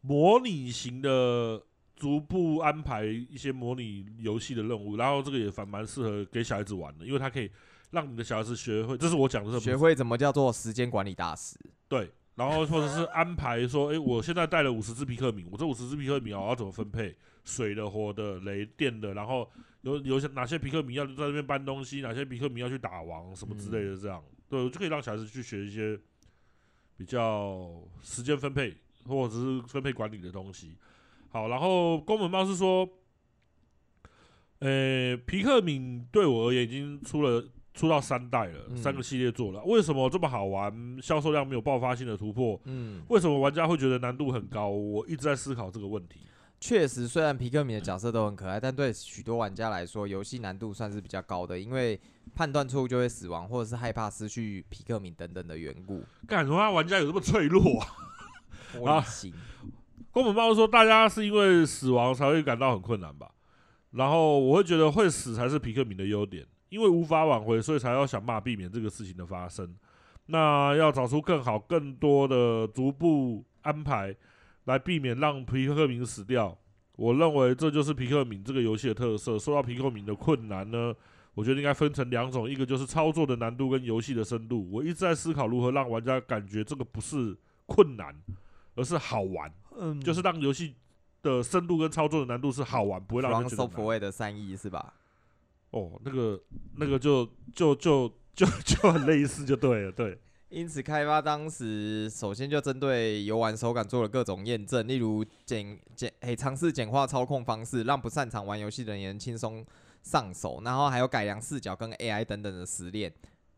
模拟型的，逐步安排一些模拟游戏的任务，然后这个也反蛮适合给小孩子玩的，因为它可以让你的小孩子学会，这是我讲的，学会怎么叫做时间管理大师。对。然后或者是安排说，诶，我现在带了五十只皮克敏，我这五十只皮克敏我要怎么分配？水的、火的、雷电的，然后有有些哪些皮克敏要在那边搬东西，哪些皮克敏要去打王什么之类的，这样，对，我就可以让小孩子去学一些比较时间分配或者是分配管理的东西。好，然后宫本茂是说，呃，皮克敏对我而言已经出了。出到三代了，三个系列做了，嗯、为什么这么好玩？销售量没有爆发性的突破？嗯，为什么玩家会觉得难度很高？我一直在思考这个问题。确实，虽然皮克敏的角色都很可爱，但对许多玩家来说，游戏难度算是比较高的，因为判断错误就会死亡，或者是害怕失去皮克敏等等的缘故。干什么？玩家有这么脆弱啊？玻璃心。宫本茂说，大家是因为死亡才会感到很困难吧？然后我会觉得会死才是皮克敏的优点。因为无法挽回，所以才要想办法避免这个事情的发生。那要找出更好、更多的逐步安排，来避免让皮克敏死掉。我认为这就是皮克敏这个游戏的特色。说到皮克敏的困难呢，我觉得应该分成两种，一个就是操作的难度跟游戏的深度。我一直在思考如何让玩家感觉这个不是困难，而是好玩。嗯，就是让游戏的深度跟操作的难度是好玩，不会让人觉得难。所谓的善意是吧？哦，那个那个就就就就 就很类似，就对了，对。因此，开发当时首先就针对游玩手感做了各种验证，例如简简诶尝试简化操控方式，让不擅长玩游戏的人轻松上手，然后还有改良视角跟 AI 等等的实验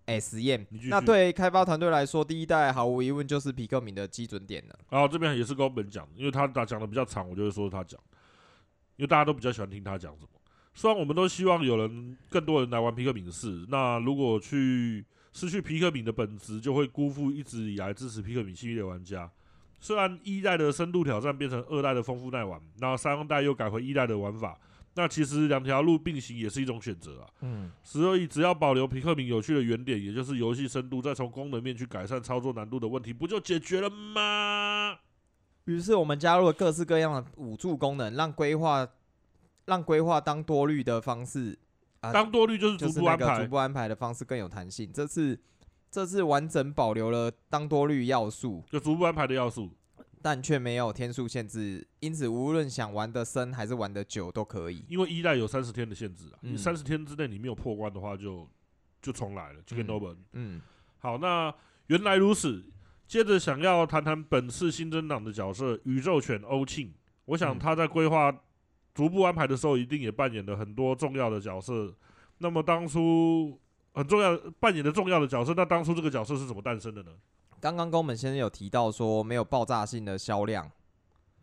诶实验。那对开发团队来说，第一代毫无疑问就是皮克敏的基准点了。然后这边也是宫本讲，因为他打讲的比较长，我就会说他讲，因为大家都比较喜欢听他讲什么。虽然我们都希望有人更多人来玩皮克敏四，那如果去失去皮克敏的本质，就会辜负一直以来支持皮克敏系列的玩家。虽然一代的深度挑战变成二代的丰富耐玩，那三代又改回一代的玩法，那其实两条路并行也是一种选择啊。嗯，所以只要保留皮克敏有趣的原点，也就是游戏深度，再从功能面去改善操作难度的问题，不就解决了吗？于是我们加入了各式各样的辅助功能，让规划。让规划当多虑的方式，啊、当多虑就是逐步安排，逐步安排的方式更有弹性。这次这次完整保留了当多虑要素，就逐步安排的要素，但却没有天数限制，因此无论想玩的深还是玩的久都可以。因为一代有三十天的限制啊，你三十天之内你没有破关的话就，就就重来了，就可以 no 本。嗯，好，那原来如此。接着想要谈谈本次新增档的角色宇宙犬欧庆，我想他在规划。逐步安排的时候，一定也扮演了很多重要的角色。那么当初很重要扮演的重要的角色，那当初这个角色是怎么诞生的呢？刚刚宫本先生有提到说没有爆炸性的销量，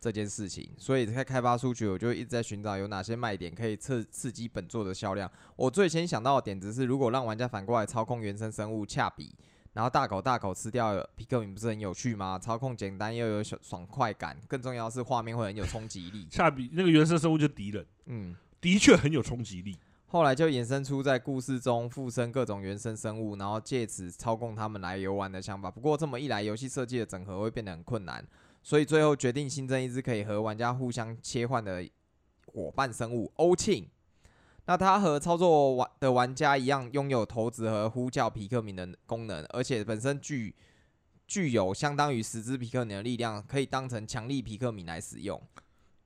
这件事情，所以在开发出去，我就一直在寻找有哪些卖点可以刺刺激本作的销量。我最先想到的点子是，如果让玩家反过来操控原生生物恰比，然后大口大口吃掉皮克敏，不是很有趣吗？操控简单又有爽快感，更重要的是画面会很有冲击力。下比那个原生生物就敌人，嗯，的确很有冲击力。后来就衍生出在故事中附身各种原生生物，然后借此操控他们来游玩的想法。不过这么一来，游戏设计的整合会变得很困难。所以最后决定新增一只可以和玩家互相切换的伙伴生物欧庆。那它和操作玩的玩家一样，拥有投掷和呼叫皮克敏的功能，而且本身具具有相当于十只皮克敏的力量，可以当成强力皮克敏来使用。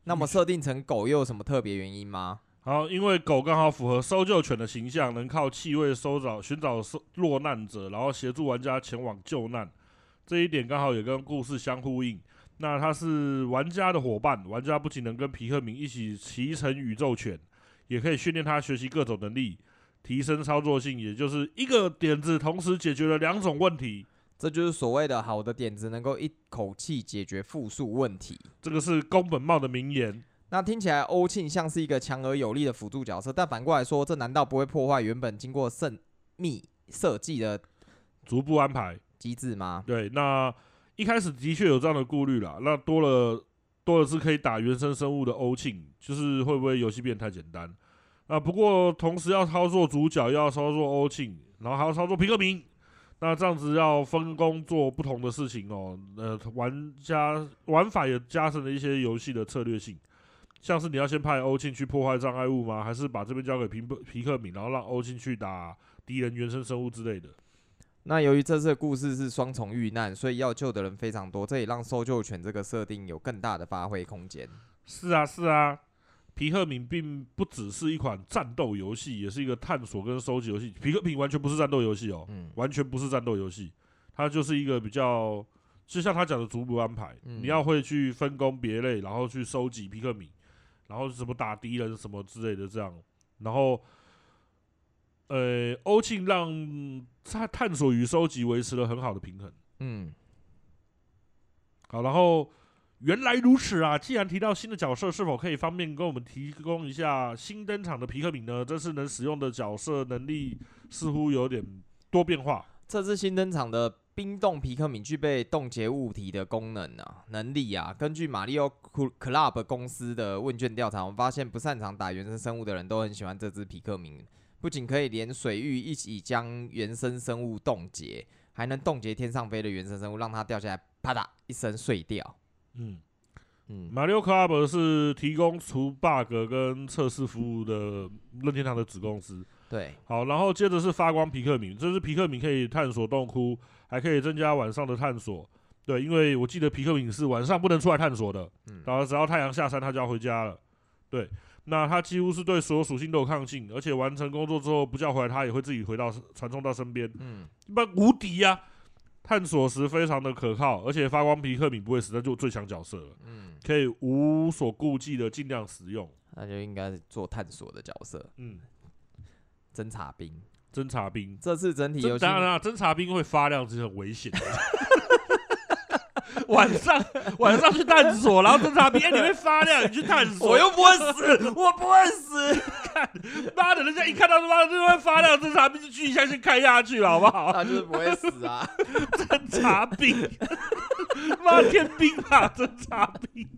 那么设定成狗又有什么特别原因吗？好，因为狗刚好符合搜救犬的形象，能靠气味搜找寻找落难者，然后协助玩家前往救难。这一点刚好也跟故事相呼应。那它是玩家的伙伴，玩家不仅能跟皮克敏一起骑乘宇宙犬，也可以训练他学习各种能力，提升操作性，也就是一个点子同时解决了两种问题。这就是所谓的好的点子能够一口气解决复数问题。这个是宫本茂的名言。那听起来欧庆像是一个强而有力的辅助角色，但反过来说，这难道不会破坏原本经过慎密设计的逐步安排机制吗？对，那。一开始的确有这样的顾虑啦，那多了多的是可以打原生生物的欧庆，就是会不会游戏变太简单啊？不过同时要操作主角，要操作欧庆，然后还要操作皮克敏，那这样子要分工做不同的事情哦。呃，玩家玩法也加深了一些游戏的策略性，像是你要先派欧庆去破坏障碍物吗？还是把这边交给皮皮克敏，然后让欧庆去打敌人原生生物之类的？那由于这次的故事是双重遇难，所以要救的人非常多，这也让搜救犬这个设定有更大的发挥空间。是啊，是啊，皮克敏并不只是一款战斗游戏，也是一个探索跟收集游戏。皮克敏完全不是战斗游戏哦，嗯，完全不是战斗游戏，它就是一个比较，就像他讲的逐步安排，嗯，你要会去分工别类，然后去收集皮克敏，然后什么打敌人什么之类的这样，然后。呃，欧庆让他探索与收集维持了很好的平衡。嗯，好，然后原来如此啊！既然提到新的角色，是否可以方便跟我们提供一下新登场的皮克敏呢？这次能使用的角色能力似乎有点多变化。这次新登场的冰冻皮克敏具备冻结物体的功能啊，能力啊。根据马里奥 Club 公司的问卷调查，我们发现不擅长打原生生物的人都很喜欢这只皮克敏。不仅可以连水域一起将原生生物冻结，还能冻结天上飞的原生生物，让它掉下来，啪嗒一声碎掉。嗯嗯，马里奥 Club 是提供除 bug 跟测试服务的任天堂的子公司。对，好，然后接着是发光皮克敏，这是皮克敏可以探索洞窟，还可以增加晚上的探索。对，因为我记得皮克敏是晚上不能出来探索的，嗯，然后只要太阳下山，他就要回家了。对。那他几乎是对所有属性都有抗性，而且完成工作之后不叫回来，他也会自己回到传送到身边。嗯，一般无敌呀！探索时非常的可靠，而且发光皮克敏不会死，那就最强角色了。嗯，可以无所顾忌的尽量使用。那就应该是做探索的角色。嗯，侦察兵，侦察兵，这次整体游戏当然了，侦察兵会发亮，这是很危险的。晚上晚上去探索，然后侦察兵，哎，你会发亮，你去探索，我又不会死，我不会死。看，妈的，人家一看到他妈就会发亮，侦察兵就继续相信看下去了，好不好？他就是不会死啊，侦察兵，妈天兵啊，侦察兵，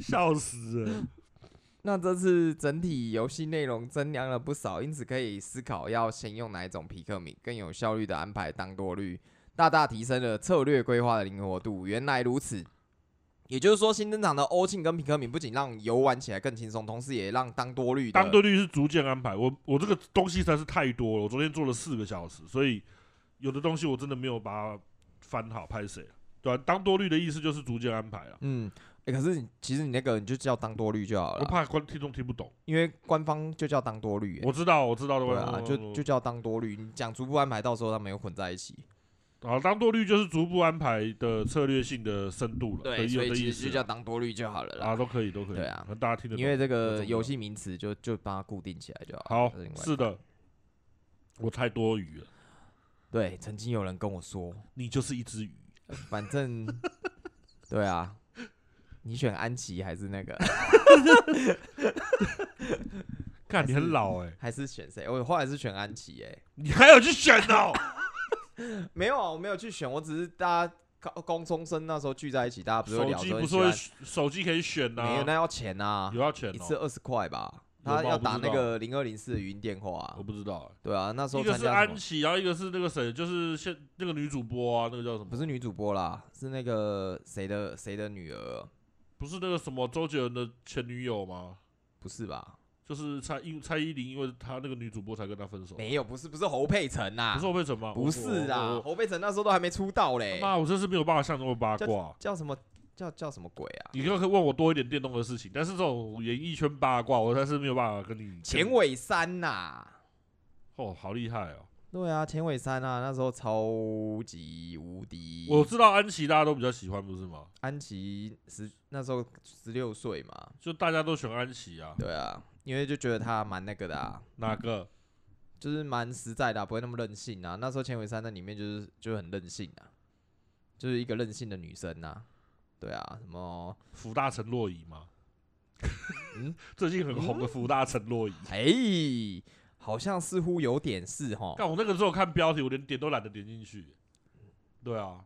笑死了。那这次整体游戏内容增量了不少，因此可以思考要先用哪一种皮克敏，更有效率的安排当多率。大大提升了策略规划的灵活度。原来如此，也就是说，新登场的欧庆跟皮克敏不仅让游玩起来更轻松，同时也让当多率。当多率是逐渐安排。我我这个东西实在是太多了，我昨天做了四个小时，所以有的东西我真的没有把它翻好拍谁。对吧？当多率的意思就是逐渐安排啊。嗯，哎、欸，可是你其实你那个你就叫当多率就好了。我怕观听众听不懂，因为官方就叫当多率。我知道，我知道的。对啊，就就叫当多率。你讲逐步安排，到时候他们又混在一起。好，当多率就是逐步安排的策略性的深度了。对，所以其实就叫当多率就好了啦。啊，都可以，都可以。对啊，大家听得懂。因为这个游戏名词就就把它固定起来就好。好，是的，我太多余了。对，曾经有人跟我说，你就是一只鱼。反正，对啊，你选安琪还是那个？看你很老哎、欸，还是选谁？我后来是选安琪哎，你还有去选哦？没有啊，我没有去选，我只是大家高高中生那时候聚在一起，大家不是会聊手机不是会手机可以选啊？没有，那要钱啊，有要钱、喔，一次二十块吧。他要打那个零二零四的语音电话、啊，我不知道、欸。对啊，那时候一个是安琪，然后一个是那个谁，就是现那个女主播啊，那个叫什么？不是女主播啦，是那个谁的谁的女儿？不是那个什么周杰伦的前女友吗？不是吧？就是蔡因蔡依林，因为她那个女主播才跟他分手。没有，不是不是侯佩岑呐，不是侯佩岑吗？不是啊，侯佩岑那时候都还没出道嘞。妈，我真是没有办法像这么八卦。叫，叫什么？叫叫什么鬼啊？你可以问我多一点电动的事情，但是这种演艺圈八卦，我真是没有办法跟你。钱伟山呐，哦，好厉害哦！对啊，钱伟山啊，那时候超级无敌。我知道安琪大家都比较喜欢，不是吗？安琪十那时候十六岁嘛，就大家都喜欢安琪啊。对啊，因为就觉得他蛮那个的啊。哪个？就是蛮实在的啊，不会那么任性啊。那时候钱伟山在里面就是就很任性啊，就是一个任性的女生呐。对啊，什么福大陈洛仪吗？嗯，最近很红的福大陈洛仪，哎、欸，好像似乎有点是哈。但我那个时候看标题，我连点都懒得点进去。对啊，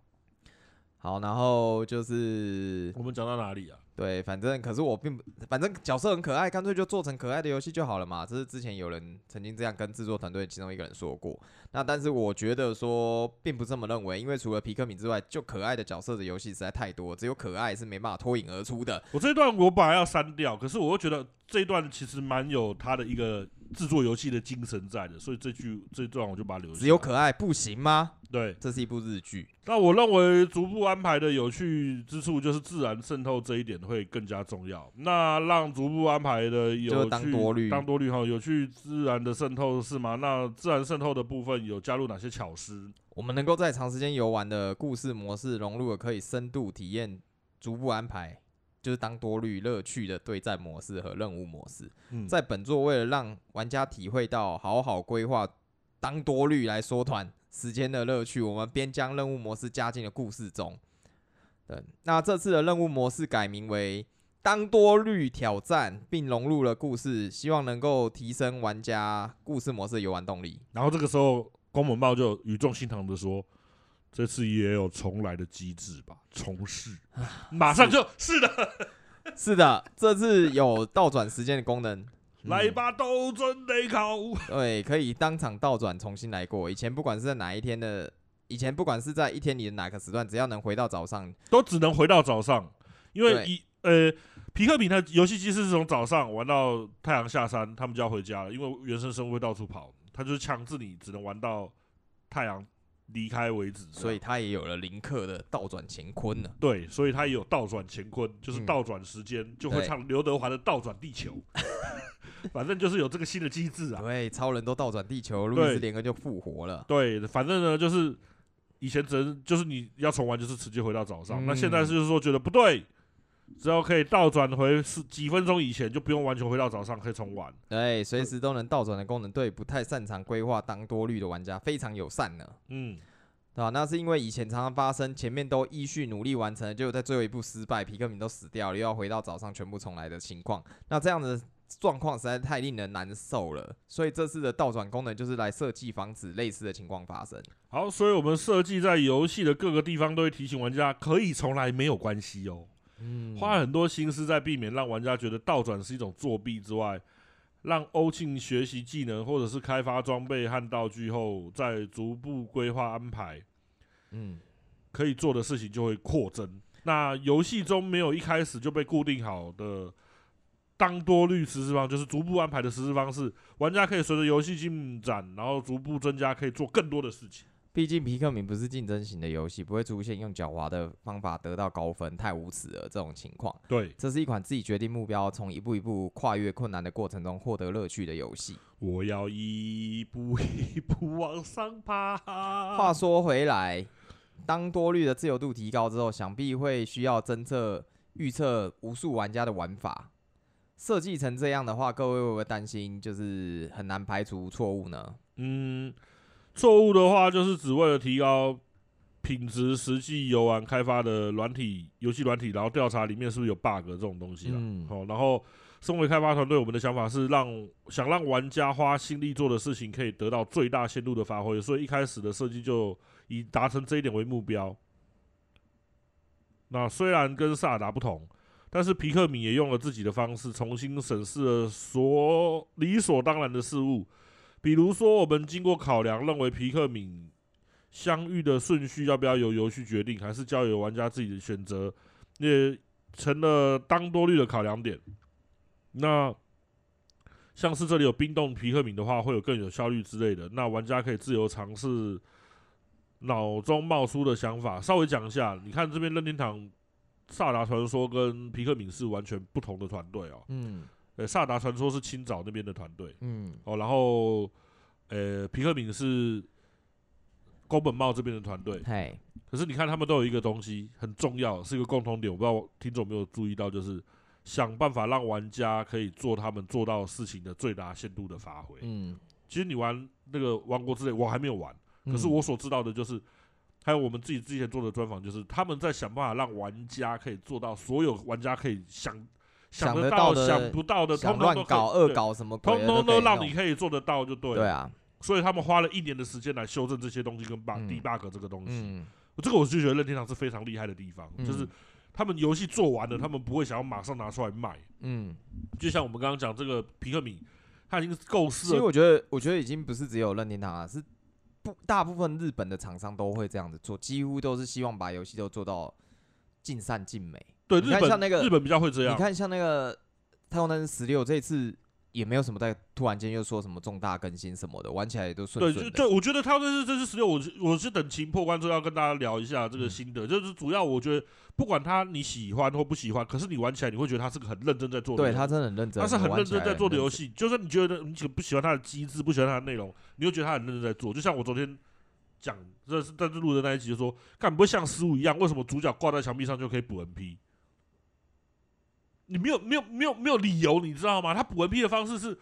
好，然后就是我们讲到哪里啊？对，反正可是我并不，反正角色很可爱，干脆就做成可爱的游戏就好了嘛。这是之前有人曾经这样跟制作团队其中一个人说过。那但是我觉得说并不这么认为，因为除了皮克敏之外，就可爱的角色的游戏实在太多，只有可爱是没办法脱颖而出的。我这一段我本来要删掉，可是我又觉得这一段其实蛮有它的一个制作游戏的精神在的，所以这句这一段我就把它留下。只有可爱不行吗？对，这是一部日剧。那我认为逐步安排的有趣之处就是自然渗透这一点会更加重要。那让逐步安排的有趣当多虑，当多虑哈，有趣自然的渗透是吗？那自然渗透的部分有加入哪些巧思？我们能够在长时间游玩的故事模式融入了可以深度体验逐步安排，就是当多虑乐趣的对战模式和任务模式。嗯，在本作为了让玩家体会到好好规划当多虑来缩短时间的乐趣，我们边将任务模式加进了故事中。对，那这次的任务模式改名为“当多虑挑战”，并融入了故事，希望能够提升玩家故事模式的游玩动力。然后这个时候，宫本茂就语重心长的说：“这次也有重来的机制吧？重试，马上就是，是的，是的，这次有倒转时间的功能。”来吧，倒转雷考。对，可以当场倒转重新来过。以前不管是在哪一天的，以前不管是在一天里的哪个时段，只要能回到早上，都只能回到早上。因为一呃，皮克敏的游戏机是从早上玩到太阳下山，他们就要回家了。因为原生生物会到处跑，他就是强制你只能玩到太阳离开为止。所以他也有了林克的倒转乾坤呢。对，所以他也有倒转乾坤，就是倒转时间、嗯、就会唱刘德华的倒转地球。反正就是有这个新的机制啊！对，超人都倒转地球，路易斯连恩就复活了。对，反正呢，就是以前只能就是你要重玩，就是直接回到早上。嗯、那现在是就是说觉得不对，只要可以倒转回是几分钟以前，就不用完全回到早上，可以重玩。对，随时都能倒转的功能，对不太擅长规划当多虑的玩家非常友善呢。嗯，对吧？那是因为以前常常发生，前面都依序努力完成，结果在最后一步失败，皮克敏都死掉了，又要回到早上全部重来的情况。那这样子。状况实在太令人难受了，所以这次的倒转功能就是来设计防止类似的情况发生。好，所以我们设计在游戏的各个地方都会提醒玩家可以重来没有关系哦。嗯，花很多心思在避免让玩家觉得倒转是一种作弊之外，让欧庆学习技能或者是开发装备和道具后，再逐步规划安排，嗯，可以做的事情就会扩增。那游戏中没有一开始就被固定好的。当多率实施方就是逐步安排的实施方式，玩家可以随着游戏进展，然后逐步增加，可以做更多的事情。毕竟皮克敏不是竞争型的游戏，不会出现用狡猾的方法得到高分，太无耻了这种情况。对，这是一款自己决定目标，从一步一步跨越困难的过程中获得乐趣的游戏。我要一步一步往上爬。话说回来，当多率的自由度提高之后，想必会需要侦测、预测无数玩家的玩法。设计成这样的话，各位会不会担心，就是很难排除错误呢？嗯，错误的话就是只为了提高品质实际游玩开发的软体游戏软体，然后调查里面是不是有 bug 这种东西啦。嗯，好，然后身为开发团队，我们的想法是让想让玩家花心力做的事情可以得到最大限度的发挥，所以一开始的设计就以达成这一点为目标。那虽然跟萨尔达不同，但是皮克敏也用了自己的方式重新审视了所理所当然的事物，比如说我们经过考量，认为皮克敏。相遇的顺序要不要由游戏决定，还是交由玩家自己的选择，也成了当多虑的考量点。那像是这里有冰冻皮克敏的话，会有更有效率之类的。那玩家可以自由尝试脑中冒出的想法。稍微讲一下，你看这边任天堂《萨达传说》跟皮克敏是完全不同的团队哦。嗯，呃，《萨达传说》是青岛那边的团队。嗯，哦，然后呃，皮克敏是。宫本茂这边的团队，可是你看他们都有一个东西很重要，是一个共同点，我不知道听众有没有注意到，就是想办法让玩家可以做他们做到事情的最大限度的发挥。嗯，其实你玩那个《王国之泪》，我还没有玩，可是我所知道的就是，还有我们自己之前做的专访，就是他们在想办法让玩家可以做到所有玩家可以想想得到、想不到的，通通都搞恶搞什么，通通都让你可以做得到，就对了。对啊。所以他们花了一年的时间来修正这些东西跟 bug、debug 这个东西，嗯，这个我就觉得任天堂是非常厉害的地方，嗯、就是他们游戏做完了，他们不会想要马上拿出来卖，嗯，就像我们刚刚讲这个皮克米，他已经构思了。其实我觉得，我觉得已经不是只有任天堂了，是不大部分日本的厂商都会这样子做，几乎都是希望把游戏都做到尽善尽美。对，日本像那个日本比较会这样。你看像那个太空战士十六这一次。也没有什么在突然间又说什么重大更新什么的，玩起来也都顺顺对。对，我觉得他这是这是十六，我我是等情破关之后要跟大家聊一下这个心得，嗯、就是主要我觉得不管他你喜欢或不喜欢，可是你玩起来你会觉得他是个很认真在做的。对，他真的很认真，他是很认真在做的游戏。就算你觉得你不喜欢他的机制，不喜欢他的内容，你又觉得他很认真在做。就像我昨天讲，这是在这录的那一集就说，干不会像十五一样，为什么主角挂在墙壁上就可以补 MP？你没有没有没有没有理由，你知道吗？他补 MP 的方式是。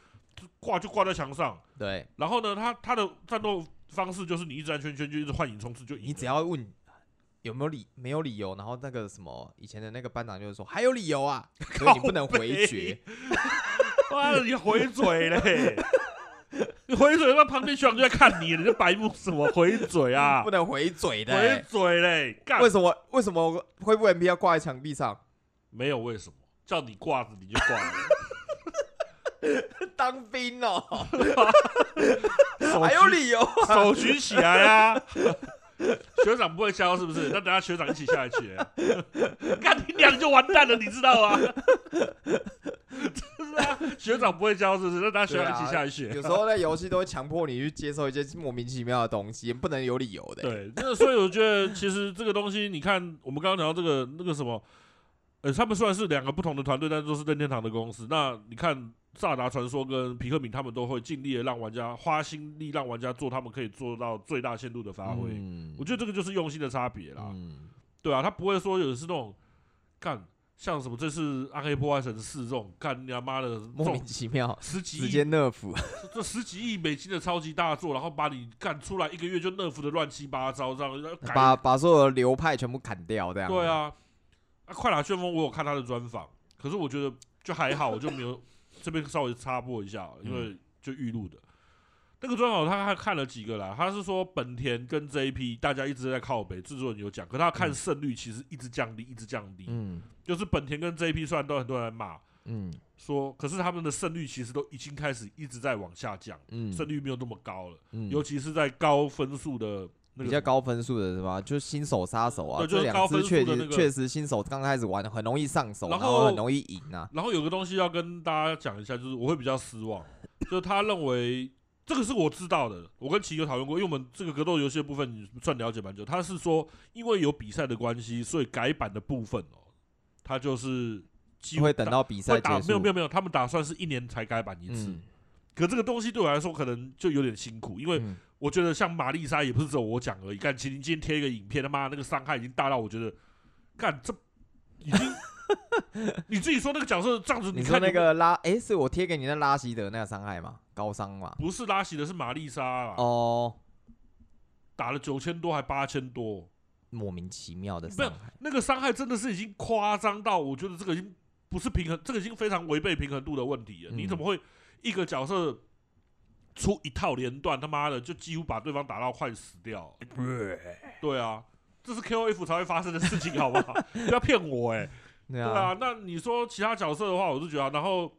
挂就挂在墙上，对。然后呢，他他的战斗方式就是你一直转圈圈，就一直幻影冲刺，就你只要问有没有理没有理由，然后那个什么以前的那个班长就是说还有理由啊，所以你不能回绝。妈的，你回嘴嘞！你回嘴，那旁边学长就在看你，你这白目什么回嘴啊？不能回嘴的，回嘴嘞！为什么为什么恢复 MP 要挂在墙壁上？没有为什么，叫你挂着你就挂了。当兵哦，还有理由，手举起来啊！学长不会教是不是？那等下学长一起下来学，看你娘就完蛋了，你知道吗？是啊，学长不会教是不是？那等下学长一起下去学。有时候在游戏都会强迫你去接受一些莫名其妙的东西，不能有理由的。对，那所以我觉得其实这个东西，你看我们刚刚讲到这个那个什么，呃，他们虽然是两个不同的团队，但是都是任天堂的公司。那你看。萨达传说跟皮克敏他们都会尽力的让玩家花心力，让玩家做他们可以做到最大限度的发挥。嗯、我觉得这个就是用心的差别啦。嗯、对啊，他不会说有的是那种干像什么这次暗黑破坏神四这种干你妈的莫名其妙十几亿直接 nerf 这十几亿美金的超级大作，然后把你干出来一个月就 nerf 的乱七八糟这样，把把所有的流派全部砍掉这样。对啊，啊快打旋风我有看他的专访，可是我觉得就还好，我就没有。这边稍微插播一下，因为就预录的，嗯、那个专访他还看了几个啦。他是说本田跟 JP 大家一直在靠北，制作人有讲，可他看胜率其实一直降低，一直降低。嗯，就是本田跟 JP 虽然都很多人骂，嗯，说可是他们的胜率其实都已经开始一直在往下降，嗯，胜率没有那么高了，嗯，尤其是在高分数的。比较高分数的是吧？就是新手杀手啊，对，就是高分数的那个，确实新手刚开始玩很容易上手，然后很容易赢啊。然后有个东西要跟大家讲一下，就是我会比较失望，就是他认为这个是我知道的，我跟奇有讨论过，因为我们这个格斗游戏的部分你算了解蛮久。他是说，因为有比赛的关系，所以改版的部分哦，他就是机会等到比赛打。没有没有没有，他们打算是一年才改版一次。嗯、可这个东西对我来说可能就有点辛苦，因为。嗯我觉得像玛丽莎也不是只有我讲而已。干，麒麟今天贴一个影片，他妈那个伤害已经大到我觉得，干这已经，你自己说那个角色这样子，你看那个拉，哎、欸，是我贴给你的拉希德那个伤害吗？高伤吗？不是拉希德，是玛丽莎啊。哦，打了九千多还八千多，莫名其妙的伤害。那个伤害真的是已经夸张到，我觉得这个已经不是平衡，这个已经非常违背平衡度的问题了。嗯、你怎么会一个角色出一套连段，他妈的就几乎把对方打到快死掉？对啊，这是 KOF 才会发生的事情，好不好？不要骗我哎、欸。对啊，那你说其他角色的话，我是觉得，然后，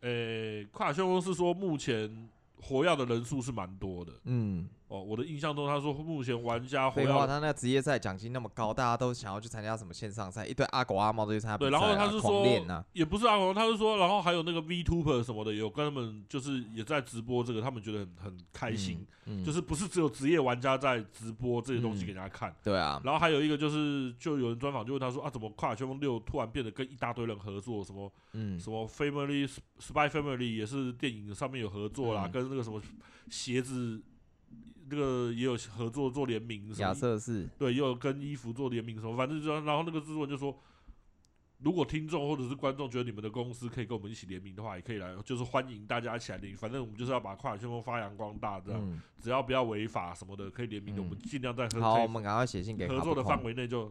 呃、欸，快打旋风是说目前活跃的人数是蛮多的，嗯。哦，我的印象中，他说目前玩家会，废话，他那个职业赛奖金那么高，大家都想要去参加什么线上赛，一堆阿狗阿猫都去参加比赛，啊。对，然后他是说，啊、也不是阿狗，他是说，然后还有那个 VTuber 什么的，有跟他们就是也在直播这个，他们觉得很很开心，嗯嗯、就是不是只有职业玩家在直播这些东西给人家看。嗯、对啊。然后还有一个就是，就有人专访就问他说啊，怎么《快打旋风六》突然变得跟一大堆人合作？什么，嗯，什么 Family Spy Family 也是电影上面有合作啦，嗯、跟那个什么鞋子。这个也有合作做联名，亚瑟士对，也有跟衣服做联名什么，反正就然后那个制作人就说，如果听众或者是观众觉得你们的公司可以跟我们一起联名的话，也可以来，就是欢迎大家一起来联名。反正我们就是要把跨海旋风发扬光大，这样，嗯、只要不要违法什么的，可以联名的，嗯、我们尽量在合好，我们赶快写信给合作的范围内就。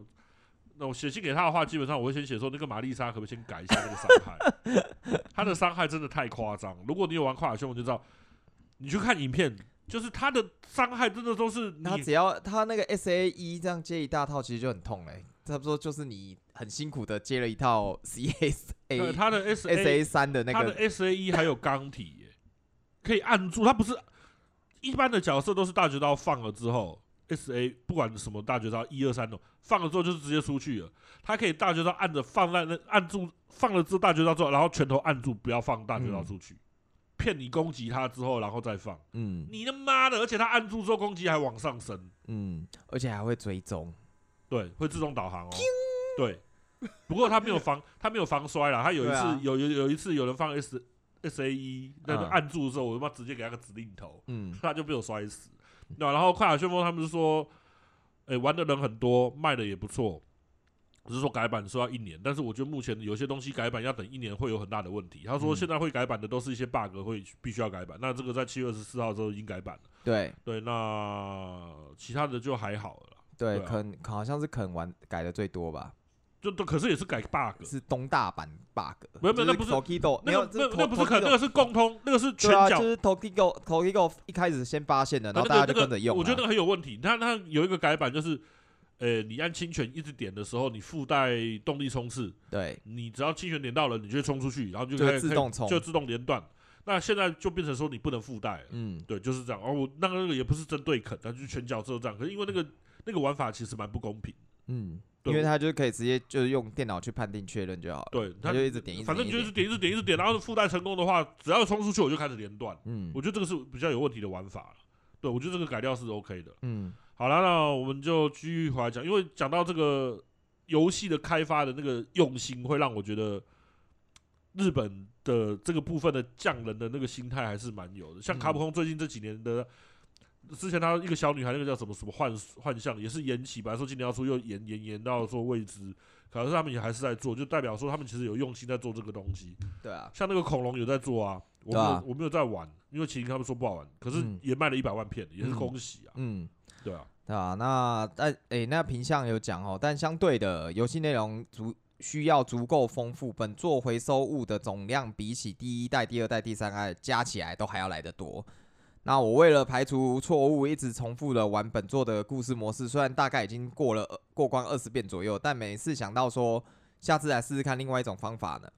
那我写信给他的话，基本上我会先写说，那个玛丽莎可不可以先改一下那个伤害？他的伤害真的太夸张。如果你有玩跨海旋风，就知道，你去看影片。就是他的伤害真的都是，他只要他那个 S A E 这样接一大套，其实就很痛嘞、欸。差不多就是你很辛苦的接了一套 C S A，他的 S A 三的那个，他的 S A E 还有钢体、欸，可以按住。他不是一般的角色都是大绝招放了之后，S A 不管什么大绝招一二三种放了之后就是直接出去了。他可以大绝招按着放在那按住放了之后大绝招之后，然后拳头按住不要放大绝招出去。嗯骗你攻击他之后，然后再放。嗯，你他妈的！而且他按住之后攻击还往上升。嗯，而且还会追踪。对，会自动导航哦。对。不过他没有防，他没有防摔了。他有一次，啊、有有有一次有人放 S S A E，那个按住的时候，我他妈直接给他个指令头。嗯。他就被我摔死。那然后快打旋风他们是说，哎、欸，玩的人很多，卖的也不错。只是说改版说要一年，但是我觉得目前有些东西改版要等一年会有很大的问题。他说现在会改版的都是一些 bug 会必须要改版，那这个在七月二十四号的时候已经改版了。对对，那其他的就还好了。对，对啊、肯好像是肯玩改的最多吧？就都可是也是改 bug，是东大版 bug。没有没有，那不是 Tokido，那个那那不是肯，那个是共通，那个是全角。就是 Tokido Tokido 一开始先发现的，然后大家就跟着用。我觉得那个很有问题。他他有一个改版就是。呃、欸，你按轻拳一直点的时候，你附带动力冲刺。对，你只要轻拳点到了，你就会冲出去，然后就可以自动冲，就自动连段。那现在就变成说你不能附带。嗯，对，就是这样。哦，那个那个也不是针对肯，但就是全角色这样。可是因为那个那个玩法其实蛮不公平。嗯，对因为他就可以直接就是用电脑去判定确认就好了。对，他就一直点一直点，反正你就一直点一直点一直点，然后附带成功的话，只要冲出去我就开始连段。嗯，我觉得这个是比较有问题的玩法了。对，我觉得这个改掉是 OK 的。嗯。好了，那我们就继续回来讲，因为讲到这个游戏的开发的那个用心，会让我觉得日本的这个部分的匠人的那个心态还是蛮有的。像卡普空最近这几年的，之前他一个小女孩那个叫什么什么幻幻象，也是延期，本来说今年要出，又延延延到说未知，可是他们也还是在做，就代表说他们其实有用心在做这个东西。对啊，像那个恐龙有在做啊，我没有、啊、我没有在玩，因为其实他们说不好玩，可是也卖了一百万片，嗯、也是恭喜啊。嗯，对啊。对啊，那但诶、欸，那品相有讲哦，但相对的游戏内容足需要足够丰富，本作回收物的总量比起第一代、第二代、第三代加起来都还要来得多。那我为了排除错误，一直重复的玩本作的故事模式，虽然大概已经过了过关二十遍左右，但每次想到说下次来试试看另外一种方法呢。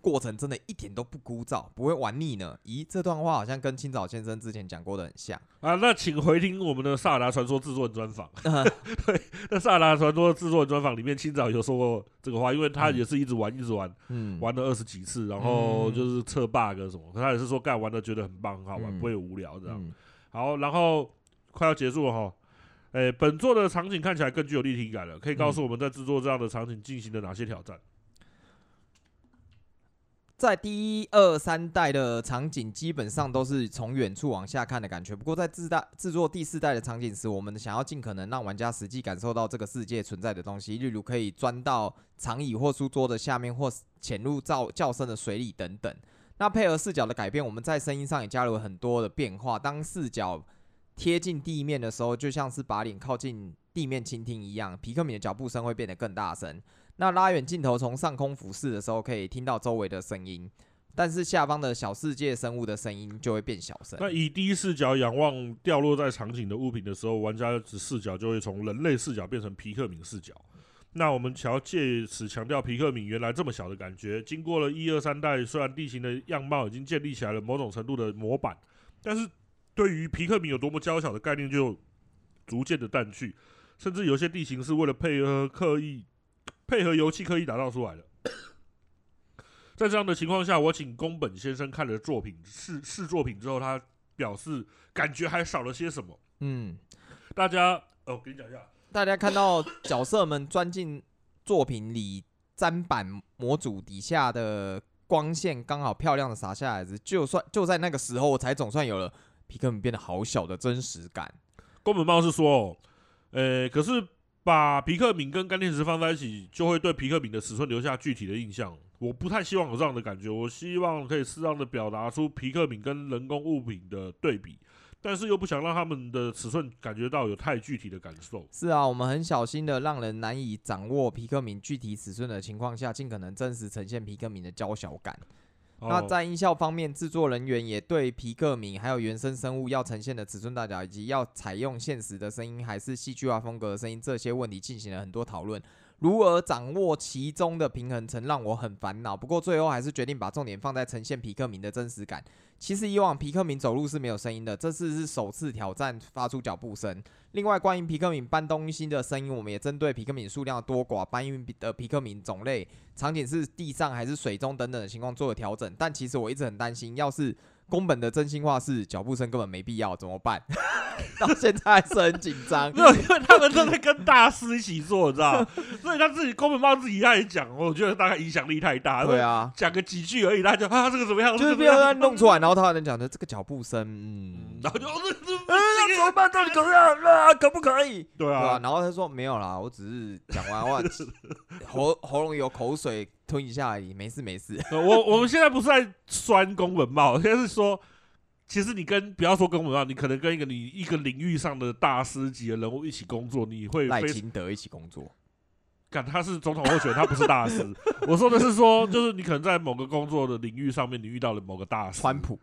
过程真的一点都不枯燥，不会玩腻呢。咦，这段话好像跟青岛先生之前讲过的很像啊。那请回听我们的《萨尔达传说》制作人专访。对，那《萨尔达传说》制作人专访里面，青岛有说过这个话，因为他也是一直玩，一直玩，嗯，玩了二十几次，然后就是测 bug 什么，可他也是说干玩的觉得很棒，很好玩，嗯、不会无聊这样。嗯、好，然后快要结束了哈。诶、欸，本作的场景看起来更具有立体感了，可以告诉我们在制作这样的场景进行了哪些挑战？在第一、二、三代的场景基本上都是从远处往下看的感觉。不过在自带制作第四代的场景时，我们想要尽可能让玩家实际感受到这个世界存在的东西，例如可以钻到长椅或书桌的下面，或潜入较较深的水里等等。那配合视角的改变，我们在声音上也加入了很多的变化。当视角贴近地面的时候，就像是把脸靠近。地面倾听一样，皮克敏的脚步声会变得更大声。那拉远镜头从上空俯视的时候，可以听到周围的声音，但是下方的小世界生物的声音就会变小声。那以第一视角仰望掉落在场景的物品的时候，玩家的视角就会从人类视角变成皮克敏视角。那我们想要借此强调皮克敏原来这么小的感觉。经过了一二三代，虽然地形的样貌已经建立起来了某种程度的模板，但是对于皮克敏有多么娇小的概念就逐渐的淡去，甚至有些地形是为了配合刻意配合游戏刻意打造出来的。在这样的情况下，我请宫本先生看了作品试试作品之后，他表示感觉还少了些什么。嗯，大家哦，我跟你讲一下。大家看到角色们钻进作品里砧板模组底下的光线刚好漂亮的洒下来时，就算就在那个时候，我才总算有了皮克敏变得好小的真实感。宫本茂是说，呃，可是把皮克敏跟干电池放在一起，就会对皮克敏的尺寸留下具体的印象。我不太希望有这样的感觉，我希望可以适当的表达出皮克敏跟人工物品的对比。但是又不想让他们的尺寸感觉到有太具体的感受。是啊，我们很小心的让人难以掌握皮克敏具体尺寸的情况下，尽可能真实呈现皮克敏的娇小感。哦、那在音效方面，制作人员也对皮克敏还有原生生物要呈现的尺寸大小，以及要采用现实的声音还是戏剧化风格的声音这些问题进行了很多讨论。如何掌握其中的平衡，曾让我很烦恼。不过最后还是决定把重点放在呈现皮克敏的真实感。其实以往皮克敏走路是没有声音的，这次是首次挑战发出脚步声。另外，关于皮克敏搬东西的声音，我们也针对皮克敏数量多寡、搬运的皮克敏种类、场景是地上还是水中等等的情况做了调整。但其实我一直很担心，要是宫本的真心话是脚步声根本没必要，怎么办？到现在还是很紧张，没有，因为他们都在跟大师一起做，你知道？所以他自己宫本茂自己开始讲，我觉得大概影响力太大。对啊，讲个几句而已，他就啊，这个怎么样？就是不要让他弄出来，然后他还能讲的这个脚步声，嗯，然后就这这，哎，怎么办？到底可不可以啊？可不可以？对啊，然后他说没有啦，我只是讲完话，喉喉咙有口水吞一下而已，没事没事。我我们现在不是在酸宫本茂，现在是说。其实你跟不要说宫文茂，你可能跟一个你一个领域上的大师级的人物一起工作，你会赖清德一起工作。干，他是总统候选人，他不是大师。我说的是说，就是你可能在某个工作的领域上面，你遇到了某个大师。川普，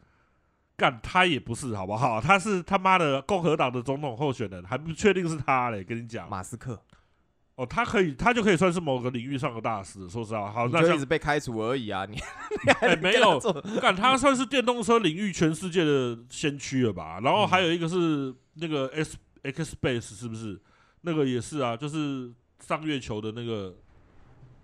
干，他也不是，好不好？他是他妈的共和党的总统候选人，还不确定是他嘞。跟你讲，马斯克。哦，他可以，他就可以算是某个领域上的大师。说实话，好，那就一直被开除而已啊！你，你还、欸、没有，干他算是电动车领域全世界的先驱了吧？然后还有一个是那个 S X Space，是不是？那个也是啊，就是上月球的那个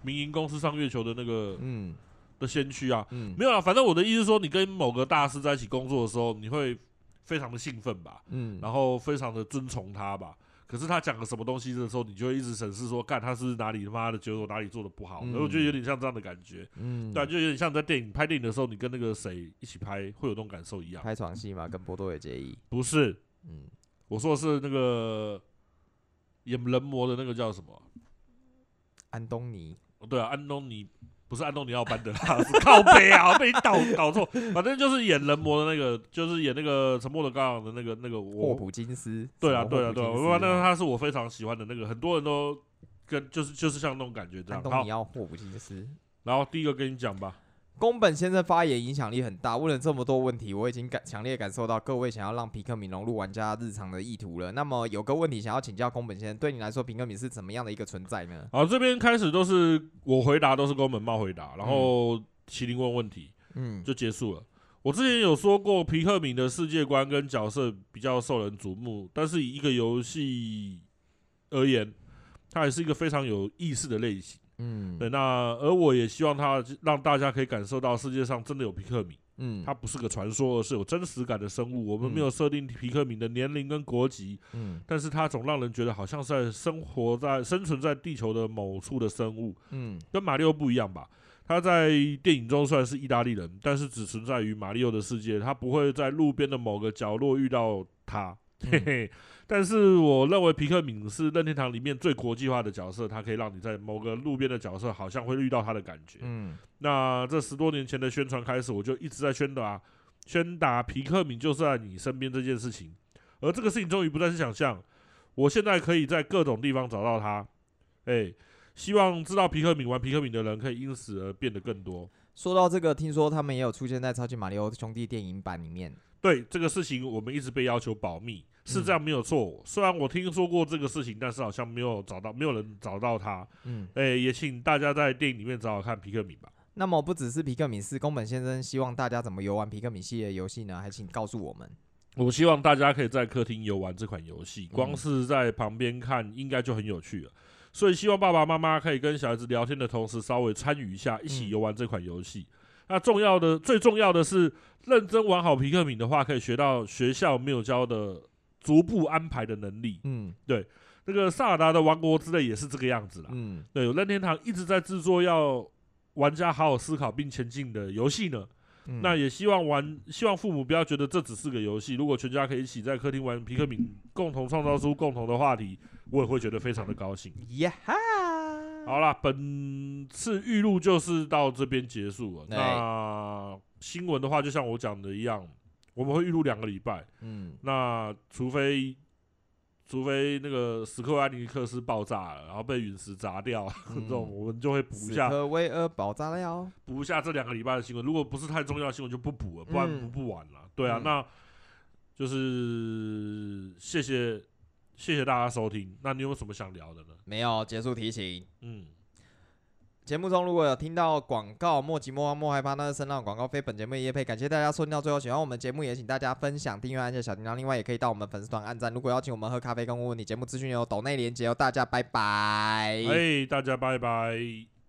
民营公司上月球的那个嗯的先驱啊。嗯，没有啊，反正我的意思是说，你跟某个大师在一起工作的时候，你会非常的兴奋吧？嗯，然后非常的尊崇他吧？可是他讲了什么东西的时候，你就会一直审视说，干他是哪里他妈的觉得我哪里做的不好，然后、嗯、我觉得有点像这样的感觉，嗯，对，就有点像在电影拍电影的时候，你跟那个谁一起拍，会有那种感受一样。拍床戏嘛，跟波多野结衣？不是，嗯，我说的是那个演人魔的那个叫什么？安东尼？哦，对啊，安东尼。不是安东尼奥班德拉，是靠背啊，被你搞搞错。反正就是演人魔的那个，就是演那个沉默的羔羊的那个那个霍普金斯。对啊，对啊，对啊，我那他是我非常喜欢的那个，很多人都跟就是就是像那种感觉这样。安东尼奥霍普金斯。然后第一个跟你讲吧。宫本先生发言影响力很大，问了这么多问题，我已经感强烈感受到各位想要让皮克敏融入玩家日常的意图了。那么有个问题想要请教宫本先生，对你来说，皮克敏是怎么样的一个存在呢？好，这边开始都是我回答，都是宫本茂回答，然后麒麟问问题，嗯，就结束了。我之前有说过，皮克敏的世界观跟角色比较受人瞩目，但是以一个游戏而言，它还是一个非常有意思的类型。嗯，对，那而我也希望他让大家可以感受到世界上真的有皮克米，嗯，它不是个传说，而是有真实感的生物。我们没有设定皮克米的年龄跟国籍，嗯，但是它总让人觉得好像是在生活在生存在地球的某处的生物，嗯，跟马里奥不一样吧？他在电影中虽然是意大利人，但是只存在于马里奥的世界，他不会在路边的某个角落遇到他，嘿嘿。但是我认为皮克敏是任天堂里面最国际化的角色，它可以让你在某个路边的角色好像会遇到他的感觉。嗯，那这十多年前的宣传开始，我就一直在宣达，宣达皮克敏就在你身边这件事情。而这个事情终于不再是想象，我现在可以在各种地方找到他。哎，希望知道皮克敏玩皮克敏的人可以因此而变得更多。说到这个，听说他们也有出现在《超级马里奥兄弟》电影版里面。对这个事情，我们一直被要求保密，是这样没有错。嗯、虽然我听说过这个事情，但是好像没有找到，没有人找到他。嗯，哎，也请大家在电影里面找找看皮克敏吧。那么不只是皮克敏，是宫本先生希望大家怎么游玩皮克敏系列游戏呢？还请告诉我们。我希望大家可以在客厅游玩这款游戏，光是在旁边看应该就很有趣了。所以希望爸爸妈妈可以跟小孩子聊天的同时，稍微参与一下，一起游玩这款游戏。嗯、那重要的、最重要的是，认真玩好皮克敏的话，可以学到学校没有教的逐步安排的能力。嗯，对，那个萨尔达的王国之类也是这个样子啦。嗯，对，有任天堂一直在制作要玩家好好思考并前进的游戏呢。嗯、那也希望玩，希望父母不要觉得这只是个游戏。如果全家可以一起在客厅玩皮克敏，共同创造出共同的话题，我也会觉得非常的高兴。呀哈！好啦，本次预录就是到这边结束了。那新闻的话，就像我讲的一样，我们会预录两个礼拜。嗯，那除非。除非那个史克威尼克斯爆炸了，然后被陨石砸掉，嗯、这种我们就会补一下。史克威尔爆炸了，补一下这两个礼拜的新闻。如果不是太重要的新闻，就不补了，不然补不完了。嗯、对啊，嗯、那就是谢谢谢谢大家收听。那你有什么想聊的呢？没有，结束提醒。嗯。节目中如果有听到广告，莫急莫慌莫害怕，那是声浪广告，非本节目业配。感谢大家收听到最后，喜欢我们节目也请大家分享、订阅、按下小铃铛。另外也可以到我们粉丝团按赞。如果邀请我们喝咖啡跟问问你，节目资讯有抖内连接哦。大家拜拜。嘿，大家拜拜。